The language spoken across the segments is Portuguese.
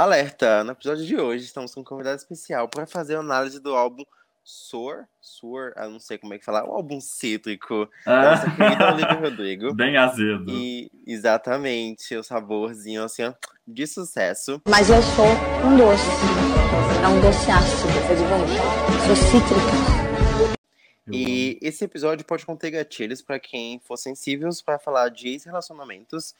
Alerta! No episódio de hoje estamos com um convidado especial para fazer a análise do álbum Soar, Soar, eu não sei como é que falar, o álbum cítrico da nossa querida Olivia Rodrigo. Bem azedo. E exatamente, o saborzinho assim, ó, de sucesso. Mas eu sou um doce. É um doce ácido, de bom? Sou cítrica. E esse episódio pode conter gatilhos para quem for sensível para falar de relacionamentos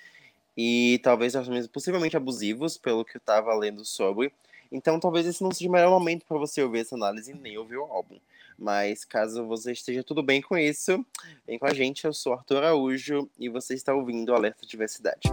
e talvez relacionamentos possivelmente abusivos, pelo que eu tava lendo sobre. Então talvez esse não seja o melhor momento para você ouvir essa análise nem ouvir o álbum. Mas caso você esteja tudo bem com isso, vem com a gente. Eu sou Arthur Araújo e você está ouvindo o Alerta Diversidade.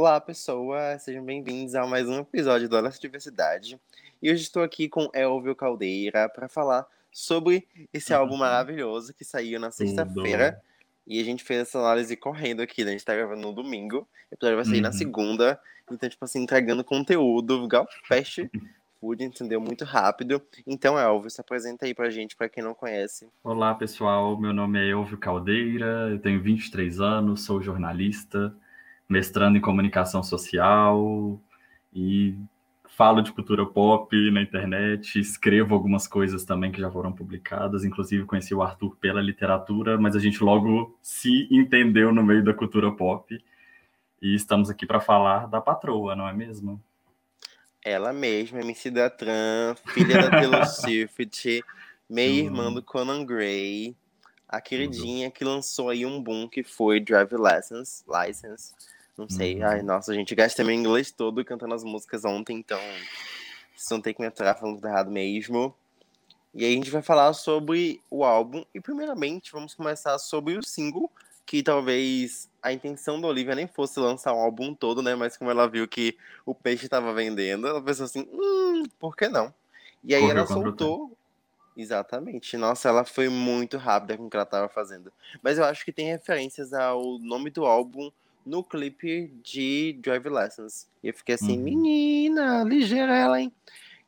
Olá, pessoas! Sejam bem-vindos a mais um episódio do Alerta Diversidade. E hoje estou aqui com Elvio Caldeira para falar sobre esse álbum maravilhoso que saiu na sexta-feira. E a gente fez essa análise correndo aqui, né? A gente tá gravando no domingo. O episódio vai sair Uhum. na segunda. Então, tipo assim, entregando conteúdo, igual fast food, entendeu? Muito rápido. Então, Elvio, se apresenta aí pra gente, pra quem não conhece. Olá, pessoal. Meu nome é Elvio Caldeira, eu tenho 23 anos, sou jornalista, mestrando em comunicação social e falo de cultura pop na internet, escrevo algumas coisas também que já foram publicadas, inclusive conheci o Arthur pela literatura, mas a gente logo se entendeu no meio da cultura pop e estamos aqui para falar da patroa, não é mesmo? Ela mesma, MC da Tran, filha da Taylor Swift, meia-irmã Uhum. do Conan Gray, a queridinha que lançou aí um boom que foi Drive License, License, não sei. Uhum. Ai, nossa, gente, gastei meu inglês todo cantando as músicas ontem, então vocês não tem que me aturar falando errado mesmo. E aí a gente vai falar sobre o álbum, e primeiramente vamos começar sobre o single, que talvez a intenção da Olivia nem fosse lançar um álbum todo, né? Mas como ela viu que o peixe estava vendendo, ela pensou assim, hum, por que não? E aí Correu ela o soltou. Exatamente. Nossa, ela foi muito rápida com o que ela estava fazendo. Mas eu acho que tem referências ao nome do álbum no clipe de Drive Lessons. E eu fiquei assim, Uhum. menina, ligeira ela, hein?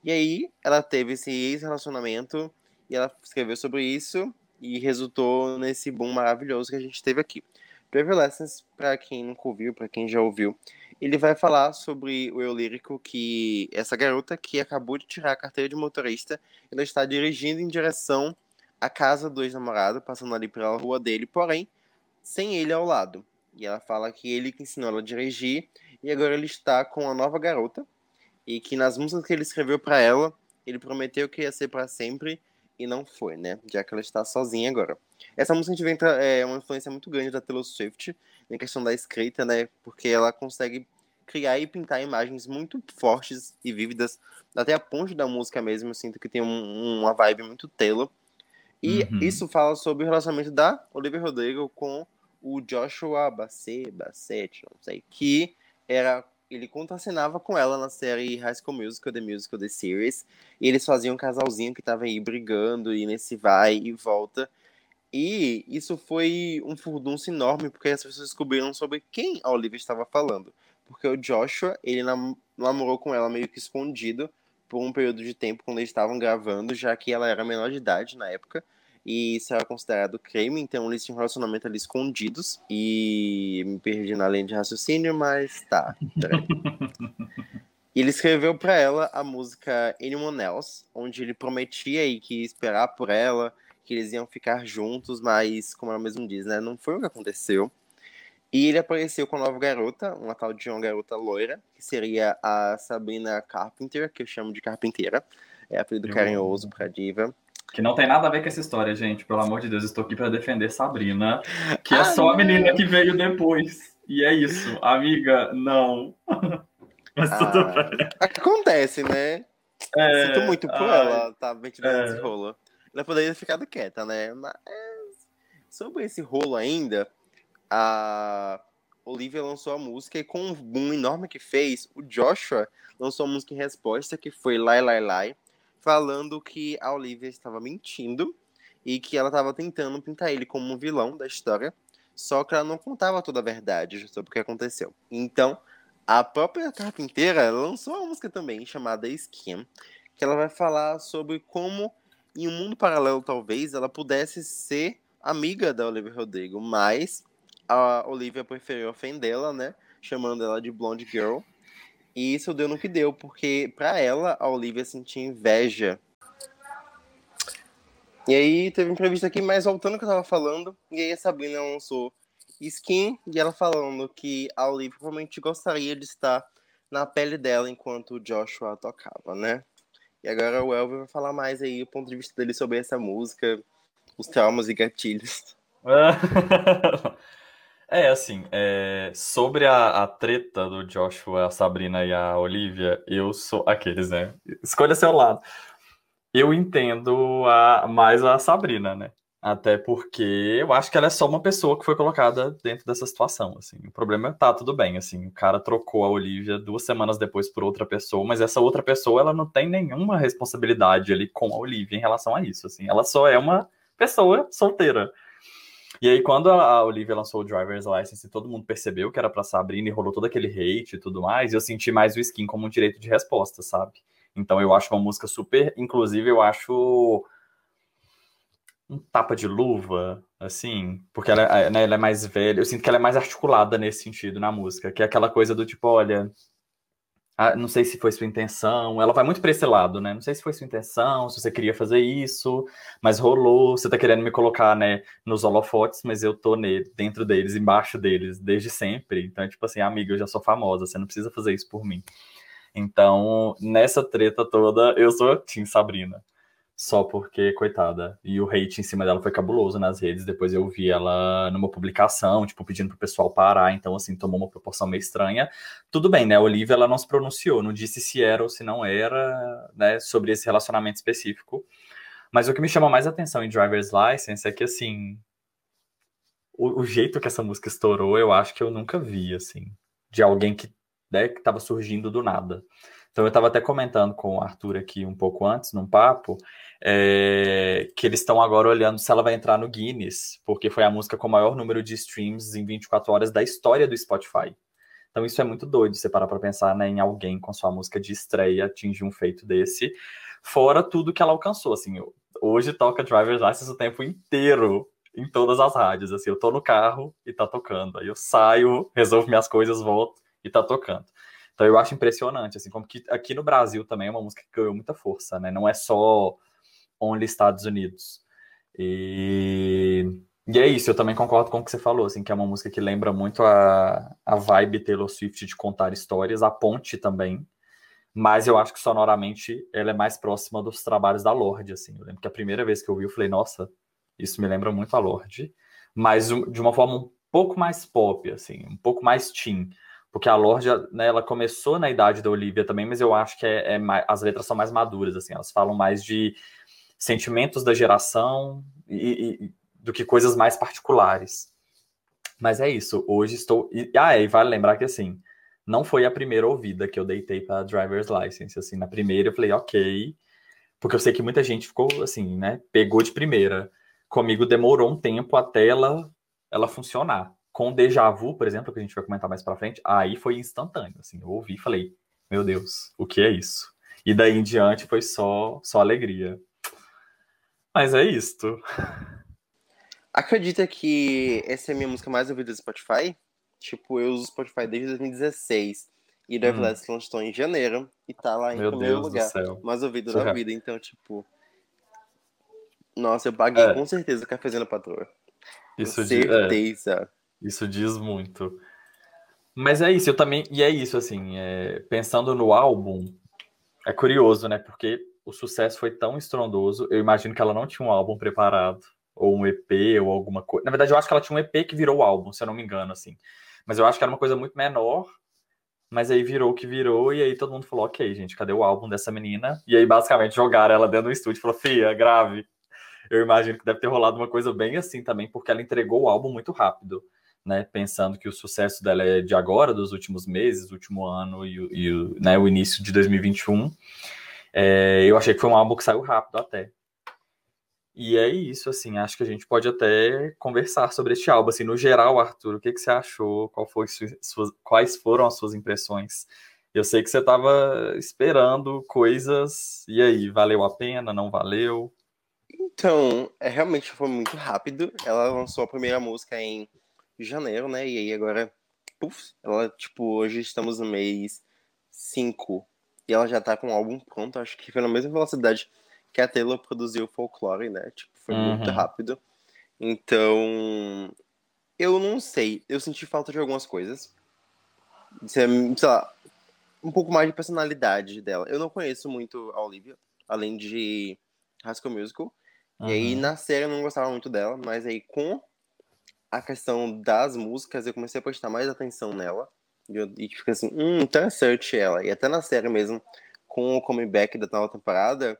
E aí ela teve esse ex-relacionamento e ela escreveu sobre isso e resultou nesse boom maravilhoso que a gente teve aqui. Drive Lessons, pra quem nunca ouviu, pra quem já ouviu, ele vai falar sobre o eu lírico que essa garota que acabou de tirar a carteira de motorista, ela está dirigindo em direção à casa do ex-namorado, passando ali pela rua dele, porém, sem ele ao lado. E ela fala que ele que ensinou ela a dirigir, e agora ele está com a nova garota, e que nas músicas que ele escreveu para ela, ele prometeu que ia ser para sempre, e não foi, né? Já que ela está sozinha agora. Essa música a gente vê entra- é uma influência muito grande da Taylor Swift, na questão da escrita, né? Porque ela consegue criar e pintar imagens muito fortes e vívidas, até a ponte da música mesmo, eu sinto que tem um- uma vibe muito Taylor. E Uhum. isso fala sobre o relacionamento da Olivia Rodrigo com o Joshua Bassett, Bassett, não sei, que era ele contracenava com ela na série High School Musical, The Musical, The Series, e eles faziam um casalzinho que tava aí brigando e nesse vai e volta. E isso foi um furdunço enorme, porque as pessoas descobriram sobre quem a Olivia estava falando. Porque o Joshua, ele nam namorou com ela meio que escondido por um período de tempo quando eles estavam gravando, já que ela era menor de idade na época. E isso era considerado crime, então eles tinham um relacionamento ali escondidos. E me perdi na linha de raciocínio, mas tá. E ele escreveu pra ela a música Anyone Else, onde ele prometia aí que ia esperar por ela, que eles iam ficar juntos, mas, como ela mesmo diz, né, não foi o que aconteceu. E ele apareceu com a nova garota, uma tal de uma garota loira, que seria a Sabrina Carpenter, que eu chamo de Carpinteira. É apelido carinhoso pra diva. Que não tem nada a ver com essa história, gente. Pelo amor de Deus, estou aqui para defender Sabrina, que é Ah, só a menina que veio depois. E é isso, amiga, não. Mas tudo Ah, bem. acontece, né? É, Sinto muito por ai, ela, tá ventilando é. esse rolo. Ela poderia ter ficado quieta, né? Mas sobre esse rolo ainda, a Olivia lançou a música e com um boom enorme que fez, o Joshua lançou a música em resposta, que foi Lai Lai Lai, falando que a Olivia estava mentindo e que ela estava tentando pintar ele como um vilão da história, só que ela não contava toda a verdade sobre o que aconteceu. Então, a própria carpinteira lançou uma música também chamada Skin, que ela vai falar sobre como, em um mundo paralelo, talvez, ela pudesse ser amiga da Olivia Rodrigo, mas a Olivia preferiu ofendê-la, né? Chamando ela de Blonde Girl. E isso deu no que deu, porque para ela, a Olivia sentia inveja. E aí teve uma entrevista aqui, mas voltando ao que eu tava falando, e aí a Sabrina lançou Skin, e ela falando que a Olivia provavelmente gostaria de estar na pele dela enquanto o Joshua tocava, né? E agora o Elvio vai falar mais aí o ponto de vista dele sobre essa música, os traumas e gatilhos. É, assim, é, sobre a, a treta do Joshua, a Sabrina e a Olivia, eu sou aqueles, né? Escolha seu lado. Eu entendo a, mais a Sabrina, né? Até porque eu acho que ela é só uma pessoa que foi colocada dentro dessa situação, assim. O problema é, tá, tudo bem, assim, o cara trocou a Olivia duas semanas depois por outra pessoa, mas essa outra pessoa, ela não tem nenhuma responsabilidade ali com a Olivia em relação a isso, assim. Ela só é uma pessoa solteira. E aí, quando a Olivia lançou o Driver's License, todo mundo percebeu que era pra Sabrina e rolou todo aquele hate e tudo mais, eu senti mais o skin como um direito de resposta, sabe? Então eu acho uma música super, inclusive eu acho um tapa de luva, assim, porque ela, é, né, ela é mais velha. Eu sinto que ela é mais articulada nesse sentido na música, que é aquela coisa do tipo, olha, ah, não sei se foi sua intenção. Ela vai muito para esse lado, né? Não sei se foi sua intenção, se você queria fazer isso, mas rolou. Você tá querendo me colocar, né, nos holofotes, mas eu tô nele, dentro deles, embaixo deles, desde sempre. Então, é tipo assim, amiga, eu já sou famosa, você não precisa fazer isso por mim. Então, nessa treta toda, eu sou Tim Sabrina só porque, coitada. E o hate em cima dela foi cabuloso nas redes. Depois eu vi ela numa publicação, tipo, pedindo pro pessoal parar. Então, assim, tomou uma proporção meio estranha. Tudo bem, né? A Olivia, ela não se pronunciou, não disse se era ou se não era, né? Sobre esse relacionamento específico. Mas o que me chama mais atenção em Driver's License é que, assim, o, o jeito que essa música estourou, eu acho que eu nunca vi, assim, de alguém que, né, que tava surgindo do nada. Então, eu estava até comentando com o Arthur aqui um pouco antes, num papo, é, que eles estão agora olhando se ela vai entrar no Guinness, porque foi a música com o maior número de streams em 24 horas da história do Spotify. Então, isso é muito doido, você parar para pensar né, em alguém com sua música de estreia atingir um feito desse, fora tudo que ela alcançou. Assim, hoje toca Driver's License o tempo inteiro em todas as rádios. Assim, eu tô no carro e tá tocando. Aí eu saio, resolvo minhas coisas, volto e tá tocando. Então eu acho impressionante, assim, como que aqui no Brasil também é uma música que ganhou muita força, né? Não é só only Estados Unidos. E, e é isso, eu também concordo com o que você falou, assim, que é uma música que lembra muito a, a vibe Taylor Swift de contar histórias, a ponte também, mas eu acho que sonoramente ela é mais próxima dos trabalhos da Lorde, assim. Eu lembro que a primeira vez que eu vi, eu falei, nossa, isso me lembra muito a Lorde, mas de uma forma um pouco mais pop, assim, um pouco mais teen porque a Lorde, né, ela começou na idade da Olivia também, mas eu acho que é, é mais, as letras são mais maduras, assim, elas falam mais de sentimentos da geração e, e, do que coisas mais particulares. Mas é isso, hoje estou. E, ah, e vale lembrar que assim, não foi a primeira ouvida que eu deitei para driver's license. Assim, na primeira eu falei, ok, porque eu sei que muita gente ficou assim, né? Pegou de primeira. Comigo demorou um tempo até ela, ela funcionar com Deja Vu, por exemplo, que a gente vai comentar mais para frente, aí foi instantâneo, assim, eu ouvi e falei, meu Deus, o que é isso? E daí em diante foi só, só alegria. Mas é isto. Acredita que essa é a minha música mais ouvida do Spotify? Tipo, eu uso o Spotify desde 2016. E Dave hum. Last lançou em janeiro e tá lá em Meu primeiro Deus lugar. Mais ouvido da vida. Então, tipo. Nossa, eu paguei é. com certeza o cafezinho patroa. Isso com é. certeza. É. Isso diz muito. Mas é isso, eu também. E é isso, assim, é, pensando no álbum, é curioso, né? Porque o sucesso foi tão estrondoso. Eu imagino que ela não tinha um álbum preparado, ou um EP, ou alguma coisa. Na verdade, eu acho que ela tinha um EP que virou álbum, se eu não me engano, assim. Mas eu acho que era uma coisa muito menor. Mas aí virou o que virou, e aí todo mundo falou: ok, gente, cadê o álbum dessa menina? E aí, basicamente, jogaram ela dentro do estúdio e falou: Fia, grave. Eu imagino que deve ter rolado uma coisa bem assim também, porque ela entregou o álbum muito rápido né, pensando que o sucesso dela é de agora, dos últimos meses, último ano e, e né, o início de 2021. É, eu achei que foi um álbum que saiu rápido até. E é isso, assim, acho que a gente pode até conversar sobre este álbum, assim, no geral, Arthur, o que, que você achou, qual foi quais foram as suas impressões? Eu sei que você estava esperando coisas, e aí, valeu a pena, não valeu? Então, é, realmente foi muito rápido, ela lançou a primeira música em janeiro, né, e aí agora, puf, ela, tipo, hoje estamos no mês 5, e ela já tá com o álbum pronto, acho que foi na mesma velocidade que a Taylor produziu Folklore, né? Tipo, foi uhum. muito rápido. Então, eu não sei. Eu senti falta de algumas coisas. Sei lá, um pouco mais de personalidade dela. Eu não conheço muito a Olivia, além de School Musical. Uhum. E aí, na série, eu não gostava muito dela, mas aí, com a questão das músicas, eu comecei a prestar mais atenção nela. E, fica assim, hum, interessante ela. E até na série mesmo, com o comeback da nova temporada,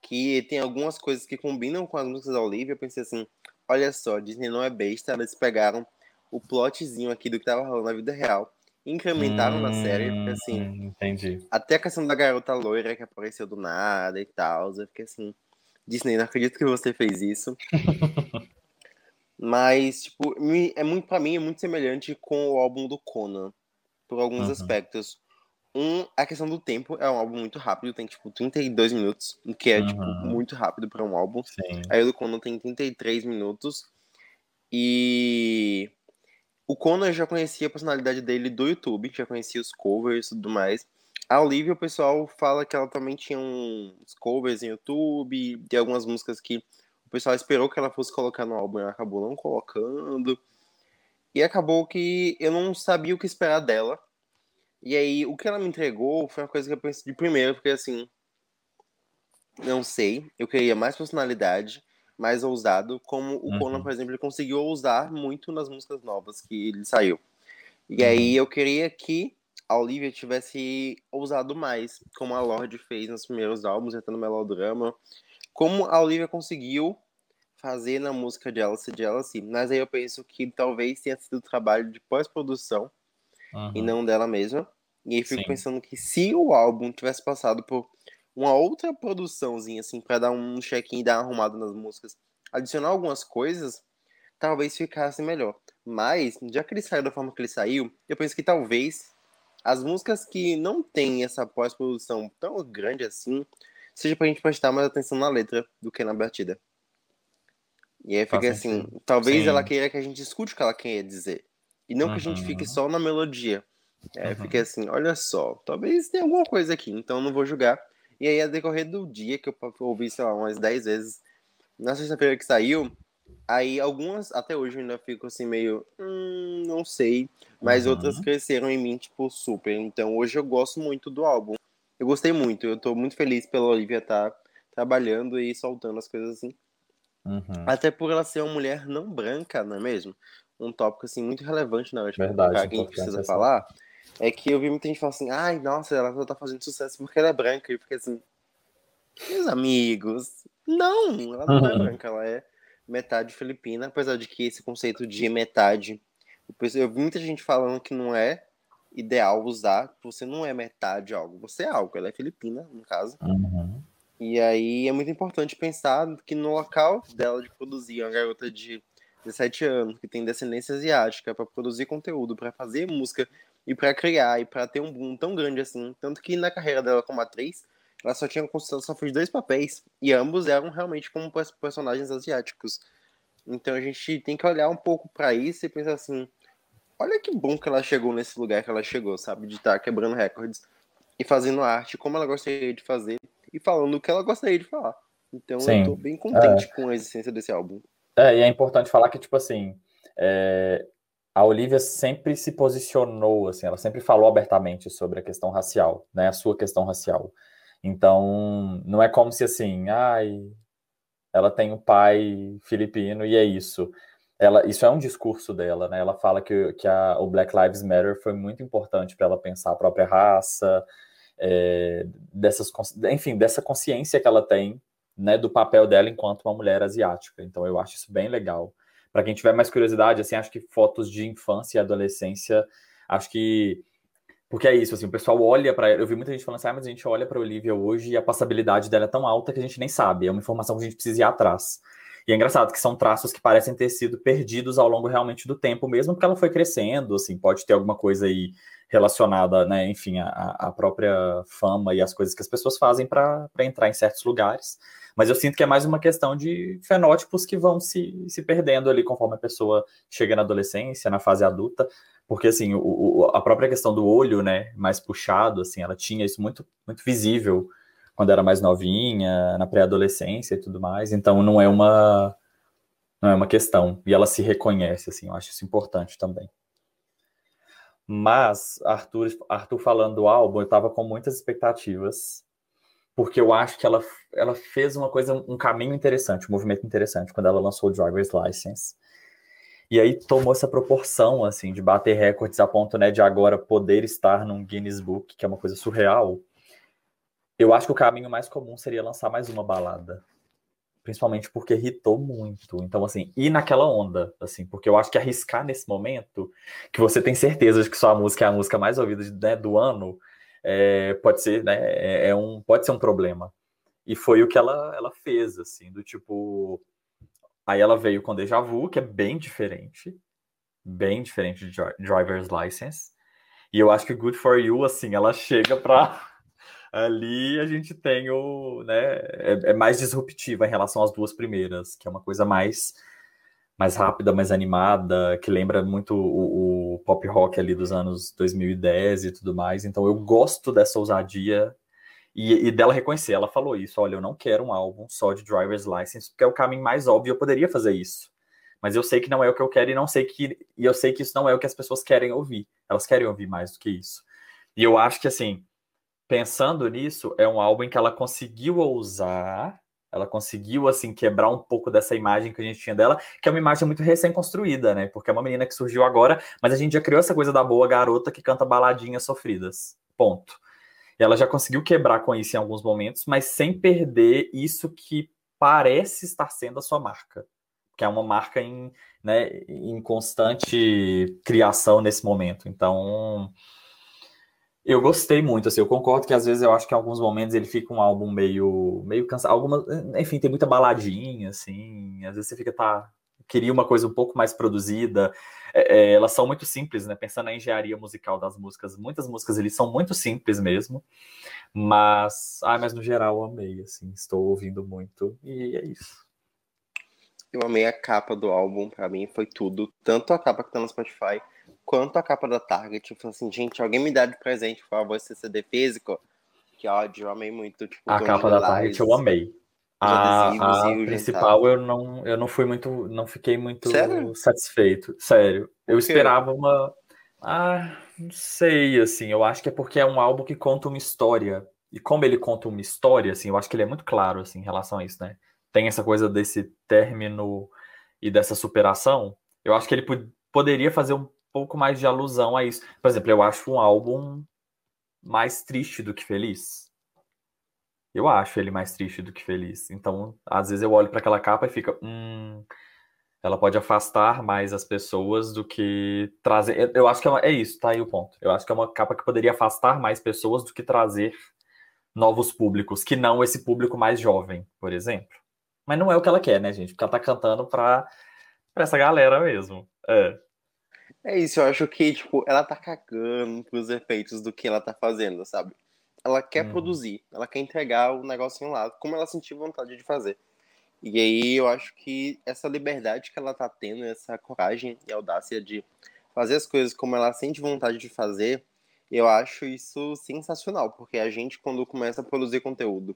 que tem algumas coisas que combinam com as músicas da Olivia. Eu pensei assim: olha só, Disney não é besta, eles pegaram o plotzinho aqui do que tava rolando na vida real, incrementaram hum, na série, porque assim. Entendi. Até a questão da garota loira que apareceu do nada e tal. Eu fiquei assim: Disney, não acredito que você fez isso. Mas, tipo, é muito, pra mim, é muito semelhante com o álbum do Conan, por alguns uhum. aspectos. Um, a questão do tempo é um álbum muito rápido, tem tipo 32 minutos, o que é uhum. tipo muito rápido para um álbum. Sim. Aí o do Conan tem 33 minutos. E o Conan já conhecia a personalidade dele do YouTube, já conhecia os covers e tudo mais. A Olivia, o pessoal fala que ela também tinha uns covers em YouTube, de algumas músicas que o pessoal esperou que ela fosse colocar no álbum e ela acabou não colocando. E acabou que eu não sabia o que esperar dela. E aí, o que ela me entregou foi uma coisa que eu pensei de primeiro, porque assim. Não sei, eu queria mais personalidade, mais ousado, como o uhum. Conan, por exemplo, ele conseguiu ousar muito nas músicas novas que ele saiu. E uhum. aí eu queria que a Olivia tivesse ousado mais, como a Lorde fez nos primeiros álbuns, entrando no melodrama. Como a Olivia conseguiu fazer na música Jealousy Jealousy. Mas aí eu penso que talvez tenha sido trabalho de pós-produção uhum. e não dela mesma. E aí fico Sim. pensando que se o álbum tivesse passado por uma outra produçãozinha, assim, para dar um check-in e dar uma arrumada nas músicas, adicionar algumas coisas, talvez ficasse melhor. Mas, já que ele saiu da forma que ele saiu, eu penso que talvez as músicas que não têm essa pós-produção tão grande assim, seja pra gente prestar mais atenção na letra do que na batida. E aí fica assim, talvez Sim. ela queira que a gente escute o que ela quer dizer. E não uhum. que a gente fique só na melodia. É, uhum. fiquei assim, olha só, talvez tenha alguma coisa aqui, então não vou julgar. E aí, a decorrer do dia, que eu ouvi, sei lá, umas 10 vezes, na sexta-feira que saiu, aí algumas, até hoje eu ainda fico assim, meio, hum, não sei, mas uhum. outras cresceram em mim, tipo, super. Então hoje eu gosto muito do álbum. Eu gostei muito, eu tô muito feliz pela Olivia estar tá trabalhando e soltando as coisas assim. Uhum. Até por ela ser uma mulher não branca, não é mesmo? Um tópico, assim, muito relevante na hora de Verdade, que a gente precisa falar é que eu vi muita gente falando assim, ai, nossa, ela só tá fazendo sucesso porque ela é branca. E eu fiquei assim, meus amigos, não, ela não é branca, ela é metade filipina, apesar de que esse conceito de metade, eu vi muita gente falando que não é ideal usar, você não é metade algo, você é algo, ela é filipina, no caso. Uhum. E aí é muito importante pensar que no local dela de produzir, uma garota de 17 anos, que tem descendência asiática, para produzir conteúdo, para fazer música e para criar e para ter um boom tão grande assim. Tanto que na carreira dela como atriz, ela só tinha só fez dois papéis e ambos eram realmente como personagens asiáticos. Então a gente tem que olhar um pouco para isso e pensar assim: olha que bom que ela chegou nesse lugar que ela chegou, sabe? De estar tá quebrando recordes e fazendo arte como ela gostaria de fazer e falando o que ela gostaria de falar. Então Sim, eu tô bem contente é. com a existência desse álbum. É, e é importante falar que, tipo assim, é, a Olivia sempre se posicionou, assim, ela sempre falou abertamente sobre a questão racial, né, a sua questão racial. Então, não é como se assim, ai, ela tem um pai filipino e é isso. Ela, isso é um discurso dela, né? Ela fala que, que a, o Black Lives Matter foi muito importante para ela pensar a própria raça, é, dessas, enfim, dessa consciência que ela tem, né, do papel dela enquanto uma mulher asiática. Então, eu acho isso bem legal para quem tiver mais curiosidade, assim, acho que fotos de infância e adolescência, acho que Porque é isso, assim, o pessoal olha para Eu vi muita gente falando assim, ah, mas a gente olha para Olivia hoje e a passabilidade dela é tão alta que a gente nem sabe. É uma informação que a gente precisa ir atrás. E é engraçado que são traços que parecem ter sido perdidos ao longo realmente do tempo, mesmo porque ela foi crescendo, assim, pode ter alguma coisa aí relacionada, né, enfim, à, própria fama e as coisas que as pessoas fazem para entrar em certos lugares. Mas eu sinto que é mais uma questão de fenótipos que vão se, se perdendo ali conforme a pessoa chega na adolescência, na fase adulta. Porque, assim, o, a própria questão do olho, né, mais puxado, assim, ela tinha isso muito, muito visível quando era mais novinha, na pré-adolescência e tudo mais. Então, não é uma não é uma questão. E ela se reconhece, assim, eu acho isso importante também. Mas, Arthur, Arthur falando do álbum, eu estava com muitas expectativas, porque eu acho que ela, ela fez uma coisa, um caminho interessante, um movimento interessante, quando ela lançou o Driver's License. E aí tomou essa proporção, assim, de bater recordes a ponto, né, de agora poder estar num Guinness Book, que é uma coisa surreal. Eu acho que o caminho mais comum seria lançar mais uma balada. Principalmente porque irritou muito. Então, assim, ir naquela onda, assim, porque eu acho que arriscar nesse momento, que você tem certeza de que sua música é a música mais ouvida né, do ano, é, pode ser, né, é, é um, pode ser um problema. E foi o que ela, ela fez, assim, do tipo, Aí ela veio com Deja Vu, que é bem diferente. Bem diferente de Driver's License. E eu acho que Good For You, assim, ela chega pra. Ali a gente tem o. Né, é, é, mais disruptiva em relação às duas primeiras, que é uma coisa mais, mais rápida, mais animada, que lembra muito o, o pop rock ali dos anos 2010 e tudo mais. Então eu gosto dessa ousadia e, e, dela reconhecer, ela falou isso: olha, eu não quero um álbum só de driver's license, porque é o caminho mais óbvio, eu poderia fazer isso. Mas eu sei que não é o que eu quero e não sei que e eu sei que isso não é o que as pessoas querem ouvir. Elas querem ouvir mais do que isso. E eu acho que assim, pensando nisso, é um álbum que ela conseguiu ousar, ela conseguiu assim quebrar um pouco dessa imagem que a gente tinha dela, que é uma imagem muito recém-construída, né? Porque é uma menina que surgiu agora, mas a gente já criou essa coisa da boa garota que canta baladinhas sofridas. Ponto. Ela já conseguiu quebrar com isso em alguns momentos, mas sem perder isso que parece estar sendo a sua marca, que é uma marca em, né, em constante criação nesse momento. Então, eu gostei muito, assim, eu concordo que às vezes eu acho que em alguns momentos ele fica um álbum meio, meio cansado, algumas, enfim, tem muita baladinha, assim, às vezes você fica, tá, queria uma coisa um pouco mais produzida, é, é, elas são muito simples, né? Pensando na engenharia musical das músicas, muitas músicas eles são muito simples mesmo, mas, ah, mas no geral eu amei, assim, estou ouvindo muito e é isso. Eu amei a capa do álbum, para mim foi tudo, tanto a capa que tá no Spotify, quanto a capa da Target. Eu falei assim, gente, alguém me dá de presente, por favor, esse CD físico. Que ódio, eu amei muito. Tipo, a capa da Target eu amei. A, a principal eu não, eu não fui muito, não fiquei muito Sério? satisfeito. Sério. Eu esperava uma. Ah, não sei, assim. Eu acho que é porque é um álbum que conta uma história. E como ele conta uma história, assim, eu acho que ele é muito claro, assim, em relação a isso, né? Tem essa coisa desse término e dessa superação. Eu acho que ele poderia fazer um pouco mais de alusão a isso. Por exemplo, eu acho um álbum mais triste do que feliz. Eu acho ele mais triste do que feliz. Então, às vezes eu olho para aquela capa e fica, hum, ela pode afastar mais as pessoas do que trazer. Eu acho que é, uma... é, isso, tá aí o ponto. Eu acho que é uma capa que poderia afastar mais pessoas do que trazer novos públicos, que não esse público mais jovem, por exemplo. Mas não é o que ela quer, né, gente? Porque ela tá cantando pra, pra essa galera mesmo. É. É isso, eu acho que, tipo, ela tá cagando pros efeitos do que ela tá fazendo, sabe? ela quer uhum. produzir, ela quer entregar o negocinho lá, como ela sentiu vontade de fazer. E aí eu acho que essa liberdade que ela tá tendo, essa coragem e audácia de fazer as coisas como ela sente vontade de fazer, eu acho isso sensacional, porque a gente quando começa a produzir conteúdo,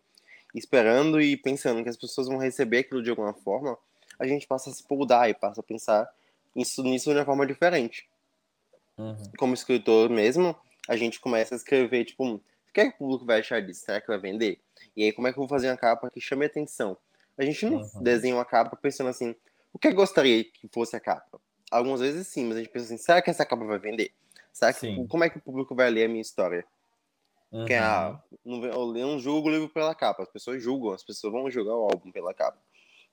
esperando e pensando que as pessoas vão receber aquilo de alguma forma, a gente passa a se podar e passa a pensar isso nisso de uma forma diferente. Uhum. Como escritor mesmo, a gente começa a escrever tipo o que, é que o público vai achar disso? Será que vai vender? E aí, como é que eu vou fazer uma capa que chame atenção? A gente não uhum. desenha uma capa pensando assim, o que eu gostaria que fosse a capa? Algumas vezes sim, mas a gente pensa assim, será que essa capa vai vender? Será que, como é que o público vai ler a minha história? Uhum. Que ah, eu não julgo o livro pela capa, as pessoas julgam, as pessoas vão julgar o álbum pela capa.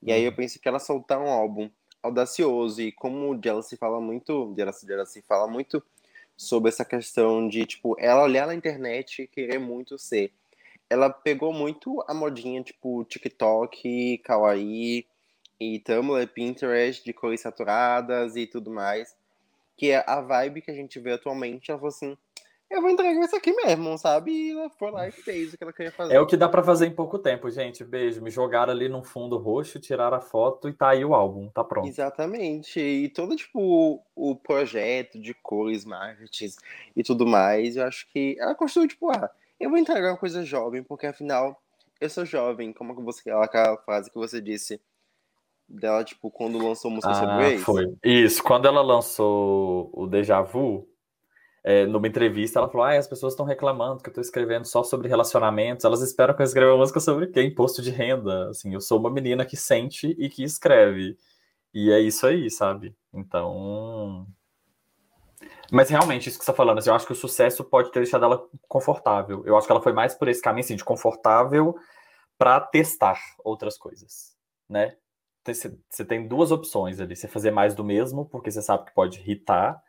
E aí eu uhum. pensei que ela soltar um álbum audacioso e como ela se fala muito, ela se fala muito sobre essa questão de, tipo, ela olhar na internet e querer muito ser. Ela pegou muito a modinha, tipo, TikTok, Kawaii e Tumblr, Pinterest, de cores saturadas e tudo mais. Que é a vibe que a gente vê atualmente. Ela falou assim, eu vou entregar isso aqui mesmo, sabe? E ela foi lá e fez o que ela queria fazer. É o que dá para fazer em pouco tempo, gente. Beijo. Me jogaram ali num fundo roxo, tiraram a foto e tá aí o álbum, tá pronto. Exatamente. E todo, tipo, o projeto de cores, marketing e tudo mais, eu acho que ela construiu, tipo, ah, eu vou entregar uma coisa jovem, porque afinal, eu sou jovem. Como que você. Aquela frase que você disse dela, tipo, quando lançou música ah, sobre Grace? Foi. Isso, quando ela lançou o Deja Vu é, numa entrevista, ela falou: ah, as pessoas estão reclamando que eu estou escrevendo só sobre relacionamentos, elas esperam que eu escreva música sobre quê? Imposto de renda. Assim, eu sou uma menina que sente e que escreve. E é isso aí, sabe? Então. Mas realmente, isso que você está falando, assim, eu acho que o sucesso pode ter deixado ela confortável. Eu acho que ela foi mais por esse caminho, assim, de confortável para testar outras coisas, né? Você tem duas opções ali. Você fazer mais do mesmo, porque você sabe que pode irritar,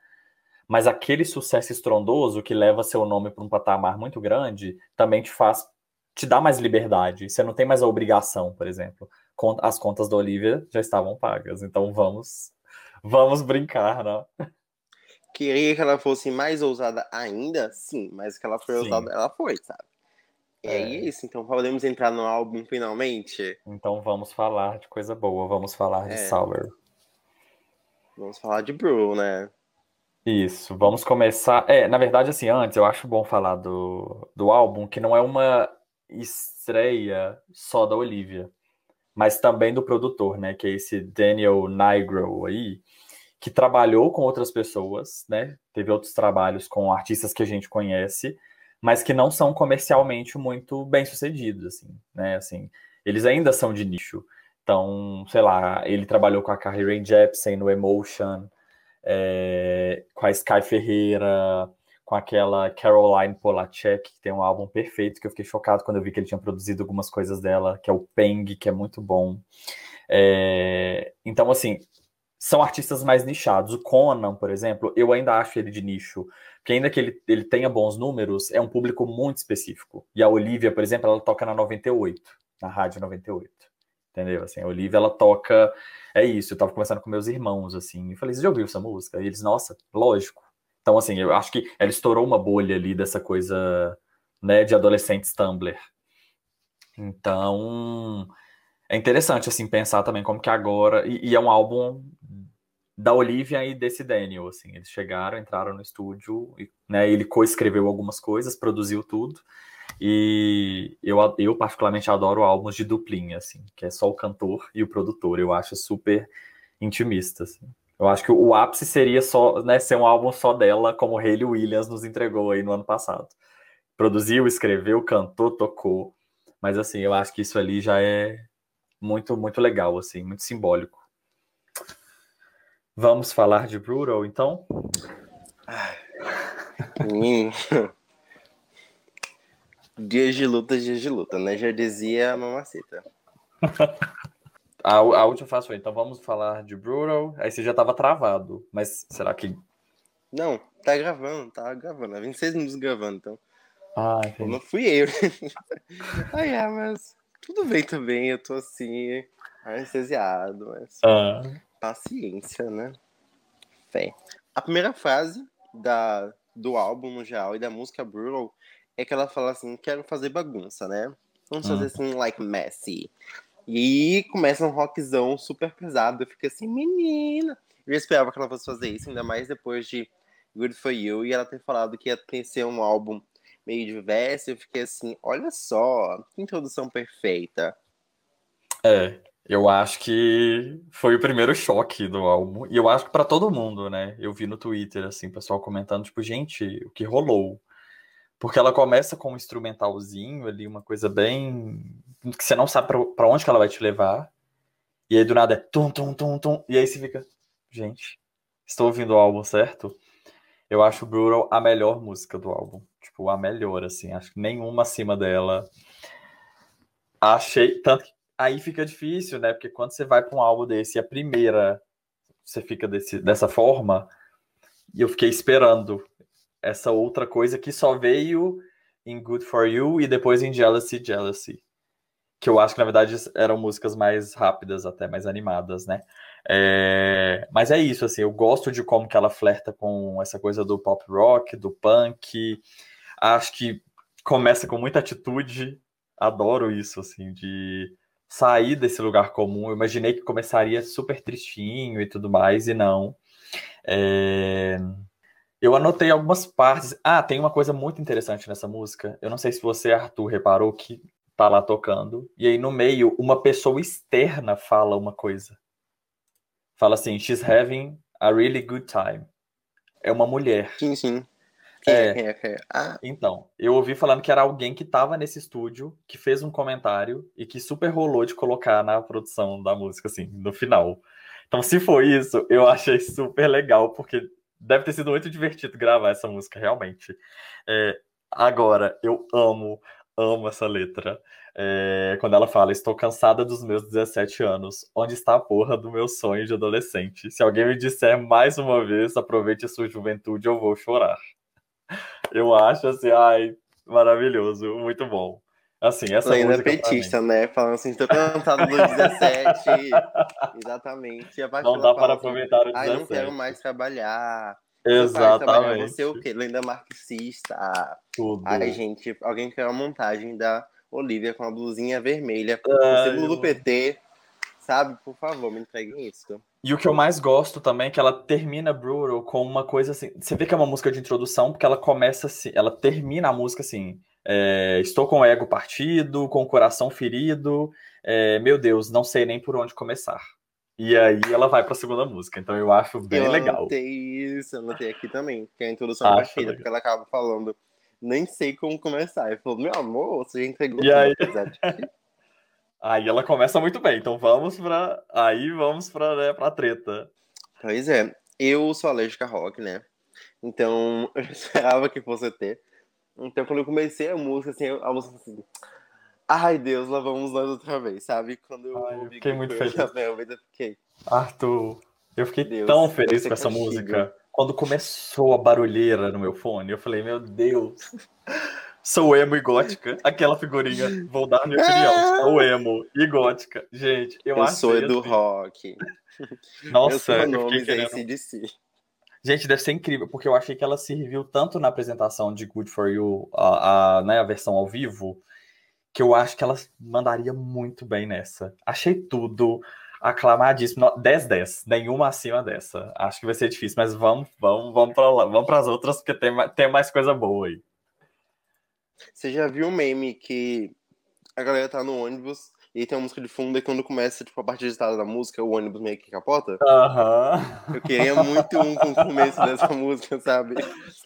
mas aquele sucesso estrondoso que leva seu nome para um patamar muito grande também te faz te dá mais liberdade. Você não tem mais a obrigação, por exemplo. As contas da Olivia já estavam pagas, então vamos vamos brincar, né? Queria que ela fosse mais ousada ainda, sim, mas que ela foi sim. ousada, ela foi, sabe? É. é isso, então podemos entrar no álbum finalmente? Então vamos falar de coisa boa, vamos falar de é. Sour. Vamos falar de Brew, né? Isso, vamos começar. É, na verdade, assim, antes eu acho bom falar do, do álbum, que não é uma estreia só da Olivia, mas também do produtor, né? Que é esse Daniel Nigro aí, que trabalhou com outras pessoas, né? Teve outros trabalhos com artistas que a gente conhece, mas que não são comercialmente muito bem sucedidos, assim, né? Assim, eles ainda são de nicho. Então, sei lá, ele trabalhou com a Carrie Rae Jepsen no Emotion é, com a Sky Ferreira, com aquela Caroline Polachek, que tem um álbum perfeito, que eu fiquei chocado quando eu vi que ele tinha produzido algumas coisas dela, que é o Peng, que é muito bom. É, então, assim, são artistas mais nichados. O Conan, por exemplo, eu ainda acho ele de nicho, porque ainda que ele, ele tenha bons números, é um público muito específico. E a Olivia, por exemplo, ela toca na 98, na Rádio 98. Entendeu? Assim, a Olivia, ela toca é isso, eu tava conversando com meus irmãos, assim, e falei, você já ouviu essa música? E eles, nossa, lógico. Então, assim, eu acho que ela estourou uma bolha ali dessa coisa, né, de adolescentes Tumblr. Então, é interessante, assim, pensar também como que agora, e, e é um álbum da Olivia e desse Daniel, assim, eles chegaram, entraram no estúdio, e, né, ele coescreveu algumas coisas, produziu tudo, e eu, eu particularmente adoro álbuns de duplinha, assim, que é só o cantor e o produtor. Eu acho super intimista, assim. Eu acho que o ápice seria só, né, ser um álbum só dela, como Hayley Williams nos entregou aí no ano passado. Produziu, escreveu, cantou, tocou. Mas assim, eu acho que isso ali já é muito, muito legal, assim, muito simbólico. Vamos falar de Brutal, então? Hum. Dias de luta, dias de luta, né? Já dizia a mamacita. a, a última fase foi, então vamos falar de Brutal. Aí você já tava travado, mas será que. Não, tá gravando, tá gravando. É 26 minutos gravando, então. Ah, entendi. Não fui eu. Ai, é, mas tudo bem também, eu tô assim, anestesiado, mas. Ah. Paciência, né? Fé. A primeira frase da, do álbum no geral e da música Brutal é que ela fala assim, quero fazer bagunça, né? Vamos fazer hum. assim, like Messi. E começa um rockzão super pesado. Eu fico assim, menina. Eu esperava que ela fosse fazer isso, ainda mais depois de Good For You. E ela ter falado que ia ser um álbum meio diverso. Eu fiquei assim, olha só, que introdução perfeita. É, eu acho que foi o primeiro choque do álbum. E eu acho que para todo mundo, né? Eu vi no Twitter, assim, pessoal comentando, tipo, gente, o que rolou? Porque ela começa com um instrumentalzinho ali, uma coisa bem. que você não sabe para onde que ela vai te levar. E aí do nada é tum, tum, tum, tum. E aí você fica, gente, estou ouvindo o álbum certo? Eu acho Brutal a melhor música do álbum. Tipo, a melhor, assim. Acho que nenhuma acima dela. Achei. Tanto que aí fica difícil, né? Porque quando você vai para um álbum desse e a primeira você fica desse, dessa forma, e eu fiquei esperando essa outra coisa que só veio em Good For You e depois em Jealousy, Jealousy. Que eu acho que, na verdade, eram músicas mais rápidas, até mais animadas, né? É... Mas é isso, assim, eu gosto de como que ela flerta com essa coisa do pop rock, do punk. Acho que começa com muita atitude. Adoro isso, assim, de sair desse lugar comum. Eu imaginei que começaria super tristinho e tudo mais, e não. É... Eu anotei algumas partes. Ah, tem uma coisa muito interessante nessa música. Eu não sei se você, Arthur, reparou que tá lá tocando. E aí no meio, uma pessoa externa fala uma coisa. Fala assim, she's having a really good time. É uma mulher. Sim, sim. É, é, quem é? Ah. Então, eu ouvi falando que era alguém que estava nesse estúdio, que fez um comentário e que super rolou de colocar na produção da música, assim, no final. Então, se foi isso, eu achei super legal, porque deve ter sido muito divertido gravar essa música, realmente. É, agora, eu amo, amo essa letra. É, quando ela fala, estou cansada dos meus 17 anos. Onde está a porra do meu sonho de adolescente? Se alguém me disser mais uma vez, aproveite a sua juventude, eu vou chorar. Eu acho assim, ai, maravilhoso, muito bom. Assim, essa Lenda música petista, né? Falando assim, estou cansado dos 17. Exatamente. Não dá para aproveitar o 17. Ai, não quero mais trabalhar. Exatamente. Você o quê? Lenda marxista. Tudo. Ai, gente, alguém quer uma montagem da Olivia com a blusinha vermelha, com o símbolo do PT. Sabe? Por favor, me entreguem isso. E o que eu mais gosto também é que ela termina Brutal com uma coisa assim. Você vê que é uma música de introdução, porque ela começa assim, ela termina a música assim. É, estou com o ego partido, com o coração ferido. é, meu Deus, não sei nem por onde começar. E aí ela vai para a segunda música. Então eu acho bem eu legal. anotei isso, anotei aqui também, que é a introdução Acho perfeita, legal. porque ela acaba falando, nem sei como começar. Eu falo, meu amor, você já entregou E aí? Aí ela começa muito bem. Então vamos para aí vamos para né, treta. Pois é, eu sou alérgica a rock, né? Então eu esperava que fosse ter. Então quando eu comecei a música, assim, a música assim. Ai Deus, lá vamos nós outra vez, sabe? Quando eu Ai, eu fiquei muito feliz. eu fiquei. Arthur, eu fiquei Deus, tão feliz com essa música. Quando começou a barulheira no meu fone, eu falei, meu Deus, sou emo e gótica. Aquela figurinha, vou dar minha opinião, sou emo e gótica. Gente, eu, Eu, achei sou do rock. Nossa, eu sou eu fiquei querendo... ACDC. Gente, deve ser incrível, porque eu achei que ela serviu tanto na apresentação de Good For You, a, a, né, a versão ao vivo, que eu acho que ela mandaria muito bem nessa. Achei tudo aclamadíssimo. No- 10-10, nenhuma acima dessa. Acho que vai ser difícil, mas vamos, vamos, vamos para vamos as outras, porque tem, tem mais coisa boa aí. Você já viu um meme que a galera tá no ônibus e aí tem uma música de fundo e quando começa, tipo, a parte digitada da música, o ônibus meio que capota? Aham. Eu queria muito um com o começo dessa música, sabe?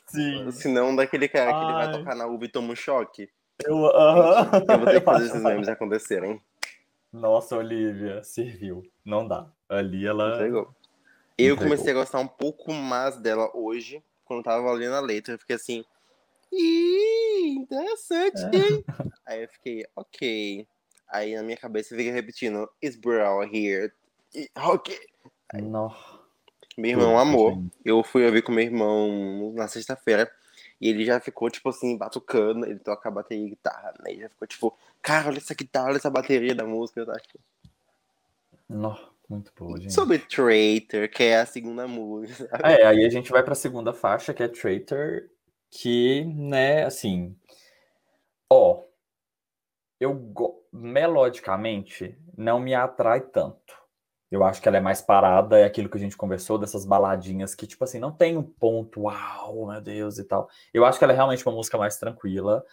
Sim. Se não, daquele cara que ele vai Ai. tocar na uva e toma um choque. Eu, aham. Eu vou ter que fazer esses memes acontecerem. Nossa, Olivia, serviu. Não dá. Ali ela. Entregou. Eu Entregou. comecei a gostar um pouco mais dela hoje, quando eu tava lendo a letra. Eu fiquei assim. Ih, interessante, É. hein? Aí eu fiquei, ok. Aí na minha cabeça fica repetindo, is Brawl here? Ok. Não. Meu irmão gente. Eu fui ouvir com meu irmão na sexta-feira. E ele já ficou, tipo assim, batucando. Ele toca bateria e guitarra, né? Ele já ficou, tipo, cara, olha essa guitarra, olha essa bateria da música. Eu que... Não. Muito boa, gente. Sobre Traitor, que é a segunda música. É, aí a gente vai para a segunda faixa, que é Traitor, que, né, assim, ó, eu melodicamente não me atrai tanto. Eu acho que ela é mais parada, é aquilo que a gente conversou dessas baladinhas que, tipo assim, não tem um ponto, uau, meu Deus e tal. Eu acho que ela é realmente uma música mais tranquila.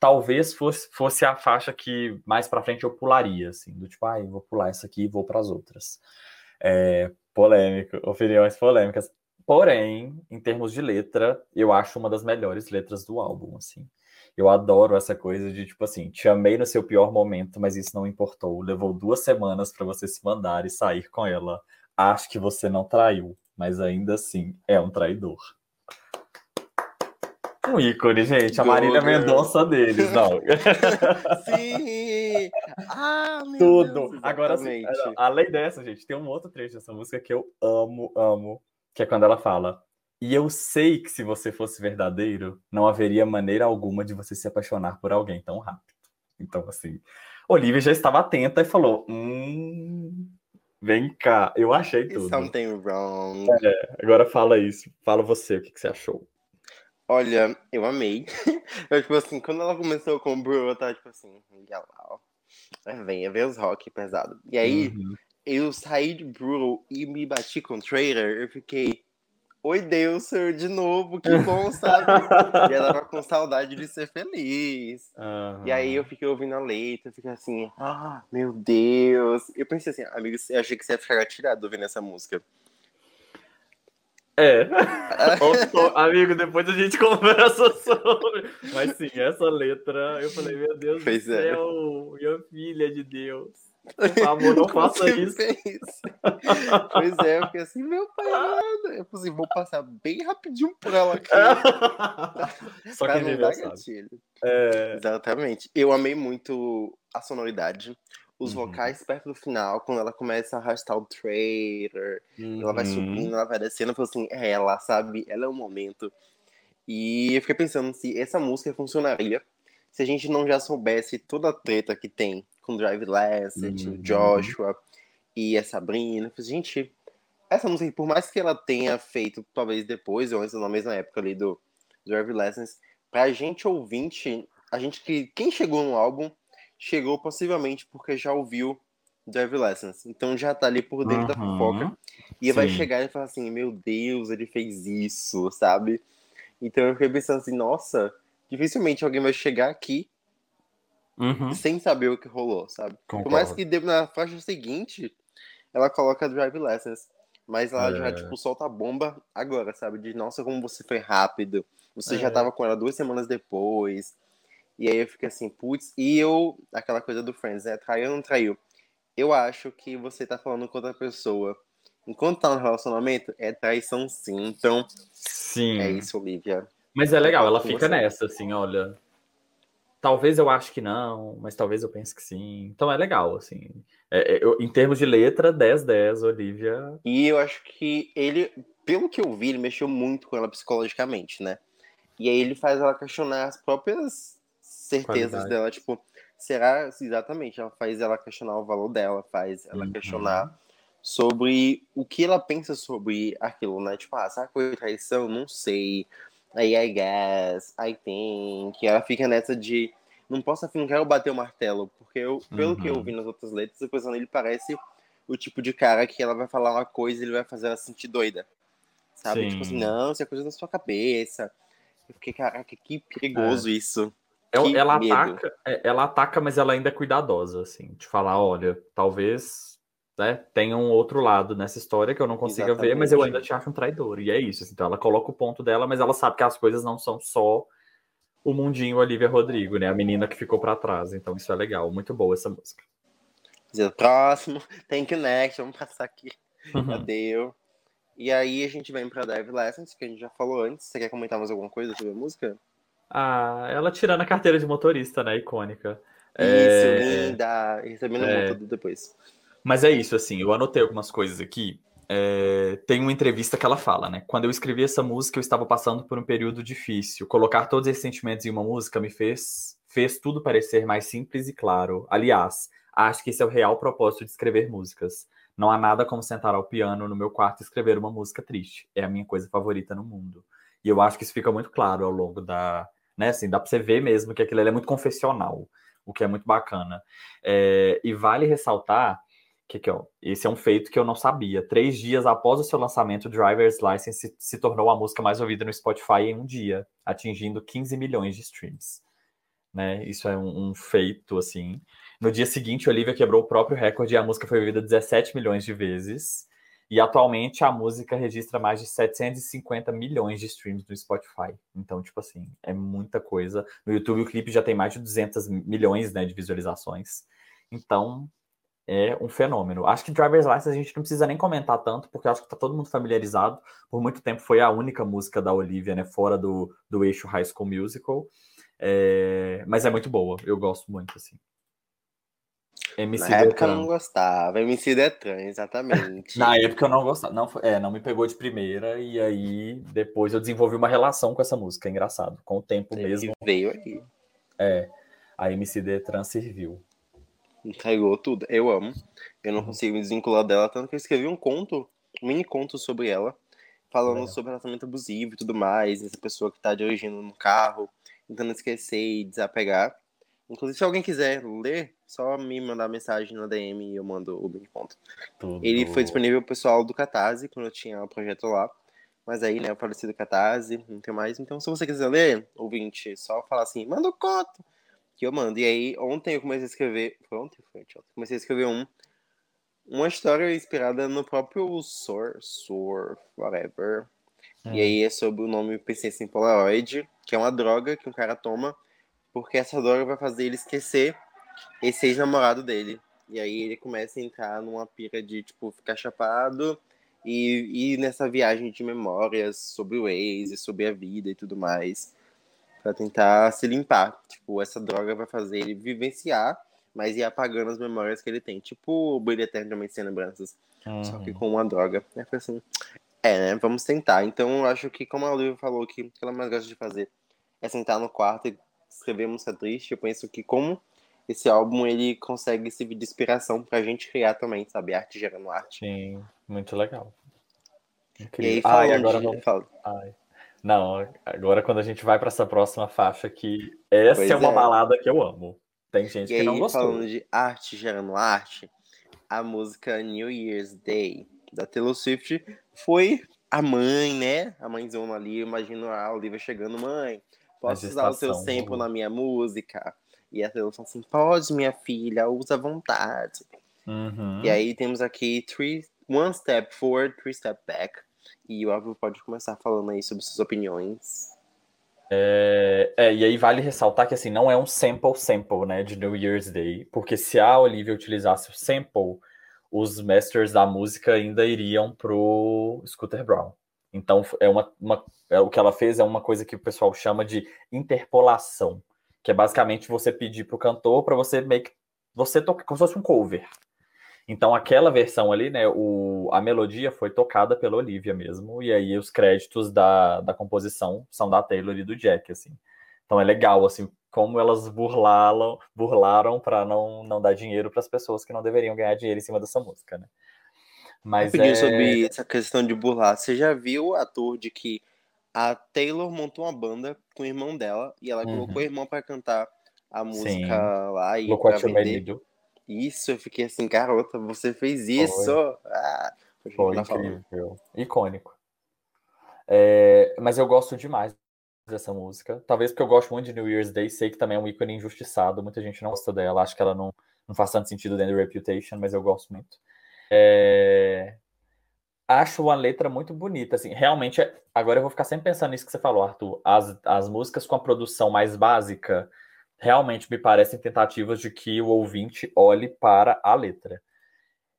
Talvez fosse, fosse a faixa que mais pra frente eu pularia, assim, do tipo, ah, eu vou pular essa aqui e vou para as outras. É, polêmico, opiniões polêmicas. Porém, em termos de letra, eu acho uma das melhores letras do álbum, assim. Eu adoro essa coisa de, tipo assim, te amei no seu pior momento, mas isso não importou. Levou duas semanas para você se mandar e sair com ela. Acho que você não traiu, mas ainda assim é um traidor. Um ícone, gente. A Marília girl. Mendonça deles, não. Sim! Ah, meu Tudo. Deus, Agora, assim, exatamente. além dessa, gente, tem um outro trecho dessa música que eu amo, amo, que é quando ela fala: E eu sei que se você fosse verdadeiro, não haveria maneira alguma de você se apaixonar por alguém tão rápido. Então, assim, Olivia já estava atenta e falou: Hum, vem cá, eu achei tudo. Something wrong. É, agora fala isso. Fala você, o que, que você achou? Olha, eu amei. Eu, tipo assim, quando ela começou com o Bru, eu tava tipo assim, olha lá, ó. Vem, ver os rock pesado. E aí, Uhum. eu saí de Brutal e me bati com o trailer, eu fiquei. Oi, Deus, senhor, de novo, que bom, sabe? e ela tava com saudade de ser feliz. E aí eu fiquei ouvindo a letra, fiquei assim, ah, meu Deus. Eu pensei assim, amigo, eu achei que você ia ficar atirado ouvindo essa música. É. Amigo, depois a gente conversa sobre. Mas sim, essa letra, eu falei, meu Deus Pois do é. céu, minha filha de Deus. Por favor, não faça isso. fez? pois é, eu fiquei assim, meu pai, nada. Eu falei, vou passar bem rapidinho por ela aqui. Só pra quem não dar gatilho. É. Exatamente. Eu amei muito a sonoridade. Os Uhum. vocais perto do final, quando ela começa a arrastar o trailer, ela vai Uhum. subindo, ela vai descendo, eu falei assim, é ela, sabe? Ela é o momento. E eu fiquei pensando se essa música funcionaria se a gente não já soubesse toda a treta que tem com Drive Lancet, Uhum. o Joshua e a Sabrina. Eu falei, gente, essa música, por mais que ela tenha feito talvez depois ou antes, na mesma época ali do Drive Lessons, pra gente ouvinte, a gente que quem chegou no álbum chegou possivelmente porque já ouviu Drive Lessons. Então já tá ali por dentro da Uhum. fofoca. E vai Sim. chegar e falar assim, meu Deus, ele fez isso, sabe? Então eu fiquei pensando assim, nossa, dificilmente alguém vai chegar aqui Uhum. sem saber o que rolou, sabe? Por Concordo. mais que dê- na faixa seguinte, ela coloca Drive Lessons. Mas ela já, É. tipo, solta a bomba agora, sabe? De, nossa, como você foi rápido. Você já É. tava com ela duas semanas depois. E aí eu fiquei assim, putz. E eu, aquela coisa do Friends, né? Traiu ou não traiu? Eu acho que você tá falando com outra pessoa. Enquanto tá no relacionamento, é traição sim. Então, Sim. é isso, Olivia. Mas é legal, ela fica você. nessa, assim, olha. Talvez eu ache que não, mas talvez eu pense que sim. Então é legal, assim. É, é, eu- em termos de letra, 10-10, Olivia. E eu acho que ele, pelo que eu vi, ele mexeu muito com ela psicologicamente, né? E aí ele faz ela questionar as próprias certezas dela, tipo, será exatamente, ela faz ela questionar o valor dela, faz ela Uhum. questionar sobre o que ela pensa sobre aquilo, né? Tipo, ah, será que foi traição? Não sei. Aí I guess, I think. Ela fica nessa de não posso afim, não quero bater o martelo, porque eu, pelo que eu Uhum. vi nas outras letras, eu pensando, ele parece o tipo de cara que ela vai falar uma coisa e ele vai fazer ela se sentir doida. Sabe? Sim. Tipo assim, não, isso é coisa da sua cabeça. Eu fiquei, caraca, que perigoso isso. Ela, Que ela medo. ataca, é, ela ataca, mas ela ainda é cuidadosa, assim, de falar, olha, talvez né, tenha um outro lado nessa história que eu não consiga ver, mas eu Exatamente. ainda te acho um traidor. E é isso. assim, então ela coloca o ponto dela, mas ela sabe que as coisas não são só o mundinho Olivia Rodrigo, né? A menina que ficou pra trás. Então isso é legal, muito boa essa música. Dizer, próximo, tem que next, vamos passar aqui. Uhum. Cadê? E aí a gente vem pra Dive Lessons, que a gente já falou antes. Você quer comentar mais alguma coisa sobre a música? Ah, ela tirando a carteira de motorista, né? Icônica. Isso, É, linda. Recebendo É. é... tudo depois. Mas é isso, assim, eu anotei algumas coisas aqui. É, tem uma entrevista que ela fala, né? Quando eu escrevi essa música, eu estava passando por um período difícil. Colocar todos esses sentimentos em uma música me fez, fez tudo parecer mais simples e claro. Aliás, acho que esse é o real propósito de escrever músicas. Não há nada como sentar ao piano no meu quarto e escrever uma música triste. É a minha coisa favorita no mundo. E eu acho que isso fica muito claro ao longo da. Né, assim, dá pra você ver mesmo que aquilo é muito confessional, o que é muito bacana. É, e vale ressaltar que aqui, ó, esse é um feito que eu não sabia. Três dias após o seu lançamento, Driver's License se, se tornou a música mais ouvida no Spotify em um dia, atingindo 15 milhões de streams. Né? Isso é um, um feito, assim. No dia seguinte, Olivia quebrou o próprio recorde e a música foi ouvida 17 milhões de vezes. E atualmente a música registra mais de 750 milhões de streams no Spotify. Então, tipo assim, é muita coisa. No YouTube o clipe já tem mais de 200 milhões né, de visualizações. Então, é um fenômeno. Acho que Driver's License a gente não precisa nem comentar tanto, porque acho que tá todo mundo familiarizado. Por muito tempo foi a única música da Olivia, né, fora do, do eixo High School Musical. É, mas é muito boa, eu gosto muito, assim. MC Na época eu Detran. não gostava. MC Detran, exatamente. Na época eu não gostava. Não, é, não me pegou de primeira, e aí depois eu desenvolvi uma relação com essa música. É engraçado. Com o tempo Ele mesmo, veio aí. a MC Detran serviu. Entregou tudo. Eu amo. Eu não consigo me desvincular dela, tanto que eu escrevi um conto, um mini conto sobre ela, falando Legal. sobre relacionamento abusivo e tudo mais, essa pessoa que tá dirigindo no carro, tentando esquecer e desapegar. Inclusive, se alguém quiser ler, só me mandar mensagem na DM e eu mando o mini conto. Tudo. Ele foi disponível pro pessoal do Catarse, quando eu tinha o projeto lá. Mas aí, né, o falecido Catarse, não tem mais. Então, se você quiser ler, ouvinte, só falar assim, manda o conto, que eu mando. E aí, ontem eu comecei a escrever. Foi ontem? Foi ontem. Comecei a escrever um. Uma história inspirada no próprio Sor, Sor, whatever. Hum. E aí é sobre o nome sem Polaroid, que é uma droga que um cara toma, porque essa droga vai fazer ele esquecer esse ex-namorado dele. E aí ele começa a entrar numa pira de, tipo, ficar chapado e ir nessa viagem de memórias sobre o ex e sobre a vida e tudo mais. Pra tentar se limpar. Tipo, essa droga vai fazer ele vivenciar, mas ir apagando as memórias que ele tem. Tipo, o Brilho Eternamente Sem Lembranças. Só que Uhum. com uma droga. Aí falei assim, é, né? Vamos tentar. Então eu acho que, como a Olivia falou que o que ela mais gosta de fazer é sentar no quarto e escrever música triste, eu penso que como esse álbum ele consegue servir de inspiração pra gente criar também, sabe? Arte gerando arte. Sim, muito legal. E Incrível. aí, Ah, falando e agora de... vamos. Ai. Não, agora quando a gente vai para essa próxima faixa aqui, essa Pois é uma é. balada que eu amo. Tem gente E que não aí, gostou. falando de arte gerando arte, a música New Year's Day da Taylor Swift foi a mãe, né? A mãezona ali, imagino a Olivia chegando, mãe, posso usar o seu sample rolou. na minha música? E a Taylor falou assim, pode, minha filha, usa à vontade. Uhum. E aí temos aqui three, One Step Forward, Three Step Back. E o Álvaro pode começar falando aí sobre suas opiniões. É, é, e aí vale ressaltar que assim, não é um sample sample, né, de New Year's Day, porque se a Olivia utilizasse o sample, os masters da música ainda iriam pro Scooter Brown. Então é uma, uma- é, o que ela fez é uma coisa que o pessoal chama de interpolação, que é basicamente você pedir pro cantor para você meio que você tocar como se fosse um cover. Então aquela versão ali, né, o, a melodia foi tocada pela Olivia mesmo, e aí os créditos da, da composição são da Taylor e do Jack, assim. Então é legal, assim, como elas burlaram, burlaram para não, não dar dinheiro para as pessoas que não deveriam ganhar dinheiro em cima dessa música, né? Mas é... sobre essa questão de burlar. Você já viu a tour de que a Taylor montou uma banda com o irmão dela e ela Uhum. colocou o irmão pra cantar a Sim. música lá e Look pra vender. Isso, eu fiquei assim, garota, você fez isso. Ah, Foi continuar falando. incrível. Icônico. É, mas eu gosto demais dessa música. Talvez porque eu gosto muito de New Year's Day, sei que também é um ícone injustiçado, muita gente não gosta dela, acho que ela não, não faz tanto sentido dentro do Reputation, mas eu gosto muito. É, Acho uma letra muito bonita, assim, realmente, agora eu vou ficar sempre pensando nisso que você falou, Arthur, as, as músicas com a produção mais básica realmente me parecem tentativas de que o ouvinte olhe para a letra.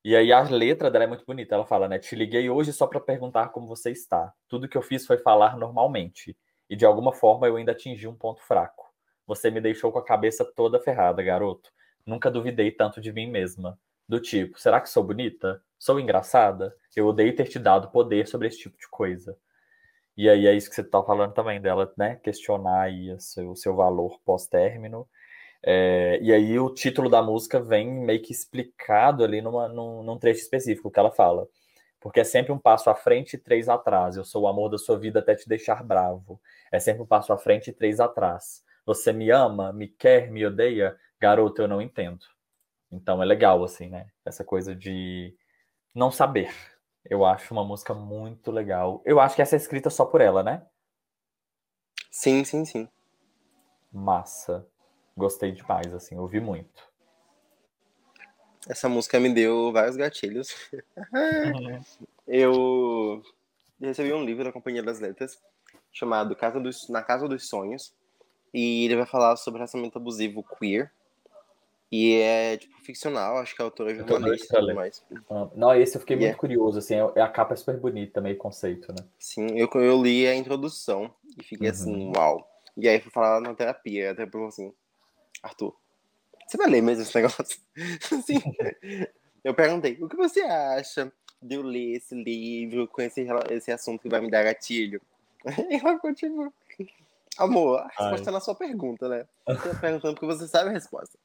E aí a letra dela é muito bonita. Ela fala, né? Te liguei hoje só para perguntar como você está. Tudo que eu fiz foi falar normalmente. E de alguma forma eu ainda atingi um ponto fraco. Você me deixou com a cabeça toda ferrada, garoto. Nunca duvidei tanto de mim mesma. Do tipo, será que sou bonita? Sou engraçada? Eu odeio ter te dado poder sobre esse tipo de coisa. E aí é isso que você tá falando também dela, né? Questionar aí o seu, seu valor pós-término. É, e aí o título da música vem meio que explicado ali numa, num, num trecho específico que ela fala. Porque é sempre um passo à frente e três atrás. Eu sou o amor da sua vida até te deixar bravo. É sempre um passo à frente e três atrás. Você me ama, me quer, me odeia? Garoto, eu não entendo. Então é legal, assim, né? Essa coisa de não saber. Eu acho uma música muito legal. Eu acho que essa é escrita só por ela, né? Sim, sim, sim. Massa. Gostei demais, assim, ouvi muito. Essa música me deu vários gatilhos. Eu recebi um livro da Companhia das Letras chamado Casa dos, Na Casa dos Sonhos. E ele vai falar sobre relacionamento abusivo queer. E é, tipo, ficcional, acho que a autora é jornalista e mais. Ah, Não, esse eu fiquei Yeah. muito curioso, assim, é- a capa é super bonita, meio conceito, né? Sim, eu, eu li a introdução e fiquei Uhum. assim, uau. E aí fui falar na terapia, até falou assim, Arthur, Você vai ler mesmo esse negócio? Sim. Eu perguntei, o que você acha de eu ler esse livro com esse, esse assunto que vai me dar gatilho? E ela continua. Amor, a resposta Ai. é na sua pergunta, né? Eu tô perguntando porque você sabe a resposta.